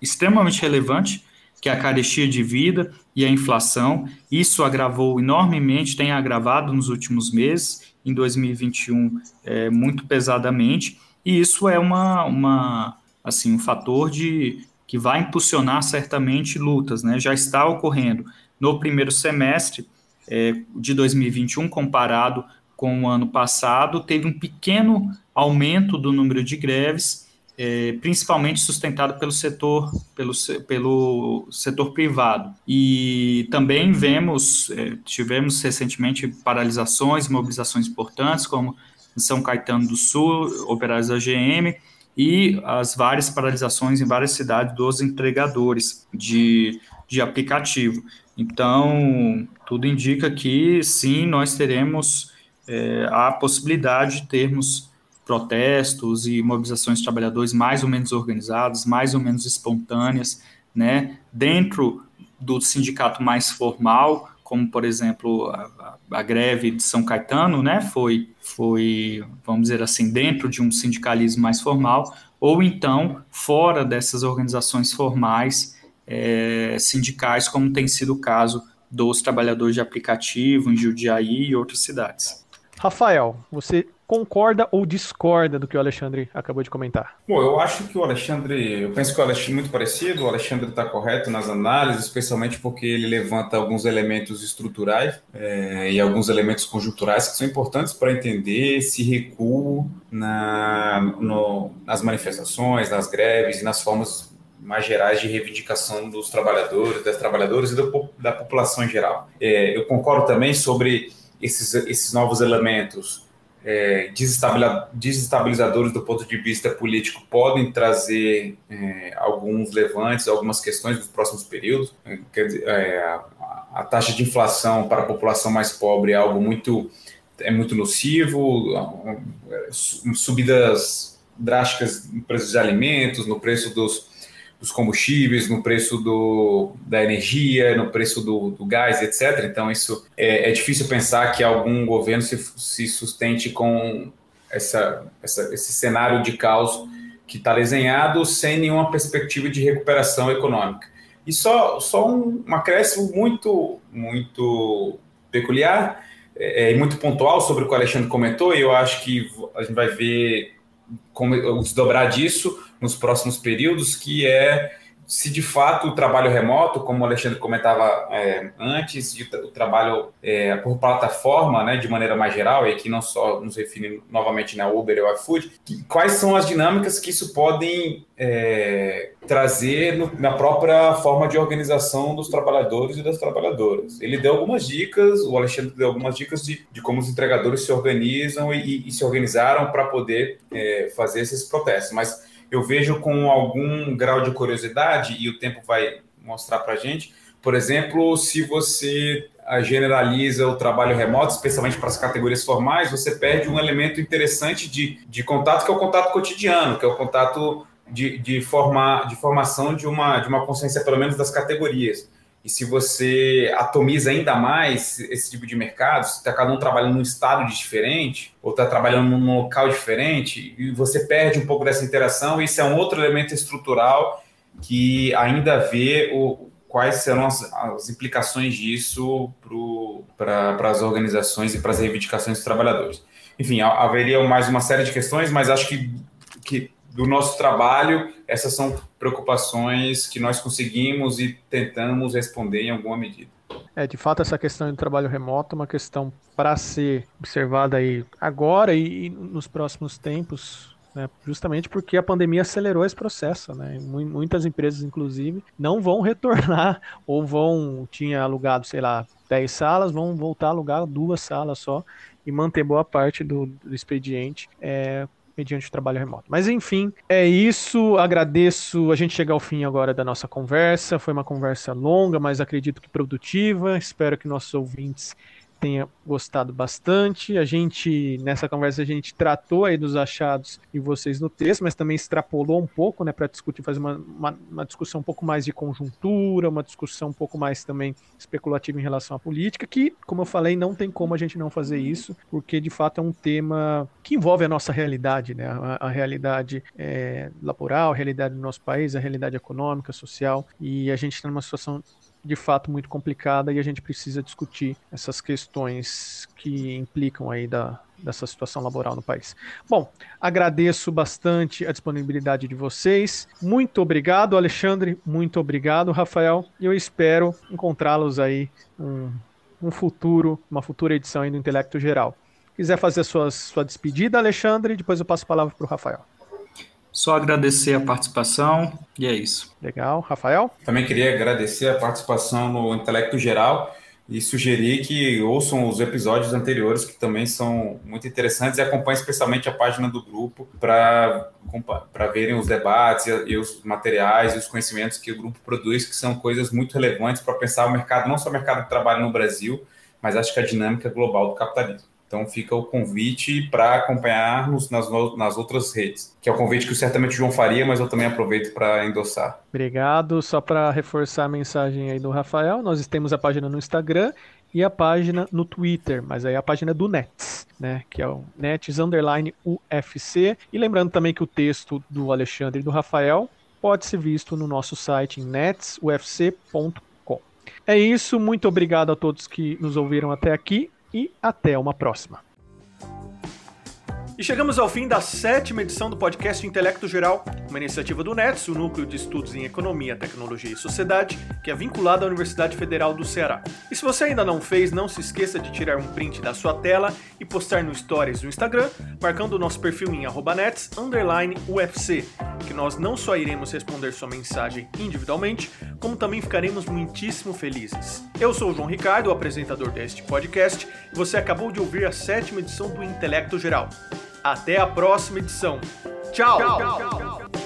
extremamente relevante, que é a carestia de vida e a inflação. Isso agravou enormemente, tem agravado nos últimos meses, em 2021 é, muito pesadamente, e isso é uma, uma assim um fator de que vai impulsionar certamente lutas, né? Já está ocorrendo no primeiro semestre é, de 2021 comparado com o ano passado, teve um pequeno aumento do número de greves, é, principalmente sustentado pelo setor, pelo, pelo setor privado. E também vemos, é, tivemos recentemente paralisações, mobilizações importantes, como em São Caetano do Sul, operários da GM, e as várias paralisações em várias cidades dos entregadores de, de aplicativo. Então, tudo indica que sim, nós teremos é, a possibilidade de termos protestos e mobilizações de trabalhadores mais ou menos organizadas, mais ou menos espontâneas, né, dentro do sindicato mais formal, como por exemplo a, a, greve de São Caetano, né, foi, foi, vamos dizer assim, dentro de um sindicalismo mais formal, ou então fora dessas organizações formais é, sindicais, como tem sido o caso dos trabalhadores de aplicativo em Jundiaí e outras cidades. Rafael, você concorda ou discorda do que o Alexandre acabou de comentar? Bom, eu acho que o Alexandre, eu penso que o Alexandre é muito parecido, o Alexandre está correto nas análises, especialmente porque ele levanta alguns elementos estruturais é, e alguns elementos conjunturais que são importantes para entender esse recuo na, no, nas manifestações, nas greves e nas formas mais gerais de reivindicação dos trabalhadores, das trabalhadoras e do, da população em geral. É, eu concordo também sobre esses, esses novos elementos é, desestabilizadores do ponto de vista político podem trazer é, alguns levantes, algumas questões dos próximos períodos. É, a, a, taxa de inflação para a população mais pobre é algo muito é muito nocivo, subidas drásticas no preço dos alimentos, no preço dos dos combustíveis, no preço do, da energia, no preço do, do gás, etc. Então, isso é, é, difícil pensar que algum governo se, se sustente com essa, essa, esse cenário de caos que está desenhado sem nenhuma perspectiva de recuperação econômica. E só, só um, um acréscimo muito, muito peculiar é, e é, muito pontual sobre o que o Alexandre comentou, e eu acho que a gente vai ver como o desdobrar disso nos próximos períodos, que é se de fato o trabalho remoto, como o Alexandre comentava é, antes, de, o trabalho é, por plataforma, né, de maneira mais geral, e aqui não só nos refere novamente na Uber ou iFood, que, quais são as dinâmicas que isso podem é, trazer no, na própria forma de organização dos trabalhadores e das trabalhadoras. Ele deu algumas dicas, o Alexandre deu algumas dicas de, de como os entregadores se organizam e, e se organizaram para poder é, fazer esses protestos, mas eu vejo com algum grau de curiosidade, e o tempo vai mostrar para a gente, por exemplo, se você ah, generaliza o trabalho remoto, especialmente para as categorias formais, você perde um elemento interessante de, de contato, que é o contato cotidiano, que é o contato de, de, formar, de formação de uma, de uma consciência, pelo menos, das categorias. E se você atomiza ainda mais esse tipo de mercado, se está cada um trabalhando num estado diferente, ou está trabalhando num local diferente, e você perde um pouco dessa interação, isso é um outro elemento estrutural que ainda vê o, quais serão as, as implicações disso para as organizações e para as reivindicações dos trabalhadores. Enfim, haveria mais uma série de questões, mas acho que, que do nosso trabalho, essas são preocupações que nós conseguimos e tentamos responder em alguma medida. É, de fato, essa questão do trabalho remoto é uma questão para ser observada aí agora e, nos próximos tempos, né, justamente porque a pandemia acelerou esse processo, né? Muitas empresas, inclusive, não vão retornar ou vão tinha alugado, sei lá, 10 salas, vão voltar a alugar duas salas só e manter boa parte do, do expediente é, mediante o trabalho remoto. Mas enfim, é isso. Agradeço. A gente chega ao fim agora da nossa conversa. Foi uma conversa longa, mas acredito que produtiva. Espero que nossos ouvintes tenha gostado bastante. A gente, nessa conversa, a gente tratou aí dos achados de vocês no texto, mas também extrapolou um pouco, né, para discutir, fazer uma, uma, uma, discussão um pouco mais de conjuntura, uma discussão um pouco mais também especulativa em relação à política, que, como eu falei, não tem como a gente não fazer isso, porque de fato é um tema que envolve a nossa realidade, né, a, a realidade é, laboral, a realidade do nosso país, a realidade econômica, social, e a gente está numa situação de fato muito complicada e a gente precisa discutir essas questões que implicam aí da, dessa situação laboral no país. Bom, agradeço bastante a disponibilidade de vocês. Muito obrigado, Alexandre. Muito obrigado, Rafael. E eu espero encontrá-los aí um, um futuro, uma futura edição aí do Intelecto Geral. Quiser fazer a sua, sua despedida, Alexandre, depois eu passo a palavra para o Rafael. Só agradecer a participação e é isso. Legal. Rafael? Também queria agradecer a participação no Intelecto Geral e sugerir que ouçam os episódios anteriores, que também são muito interessantes, e acompanhem especialmente a página do grupo para verem os debates e, os materiais e os conhecimentos que o grupo produz, que são coisas muito relevantes para pensar o mercado, não só o mercado de trabalho no Brasil, mas acho que a dinâmica global do capitalismo. Então fica o convite para acompanhar-nos nas, nas outras redes, que é o convite que certamente o João faria, mas eu também aproveito para endossar. Obrigado. Só para reforçar a mensagem aí do Rafael, nós temos a página no Instagram e a página no Twitter, mas aí a página do Nets, né, que é o Nets underline UFC. E lembrando também que o texto do Alexandre e do Rafael pode ser visto no nosso site netsufc.com. É isso, muito obrigado a todos que nos ouviram até aqui e até uma próxima. E chegamos ao fim da sétima edição do podcast Intelecto Geral, uma iniciativa do NETS, o Núcleo de Estudos em Economia, Tecnologia e Sociedade, que é vinculado à Universidade Federal do Ceará. E se você ainda não fez, não se esqueça de tirar um print da sua tela e postar no Stories do Instagram, marcando o nosso perfil em nets_ufc, que nós não só iremos responder sua mensagem individualmente, como também ficaremos muitíssimo felizes. Eu sou o João Ricardo, apresentador deste podcast, e você acabou de ouvir a sétima edição do Intelecto Geral. Até a próxima edição. Tchau! tchau, tchau, tchau.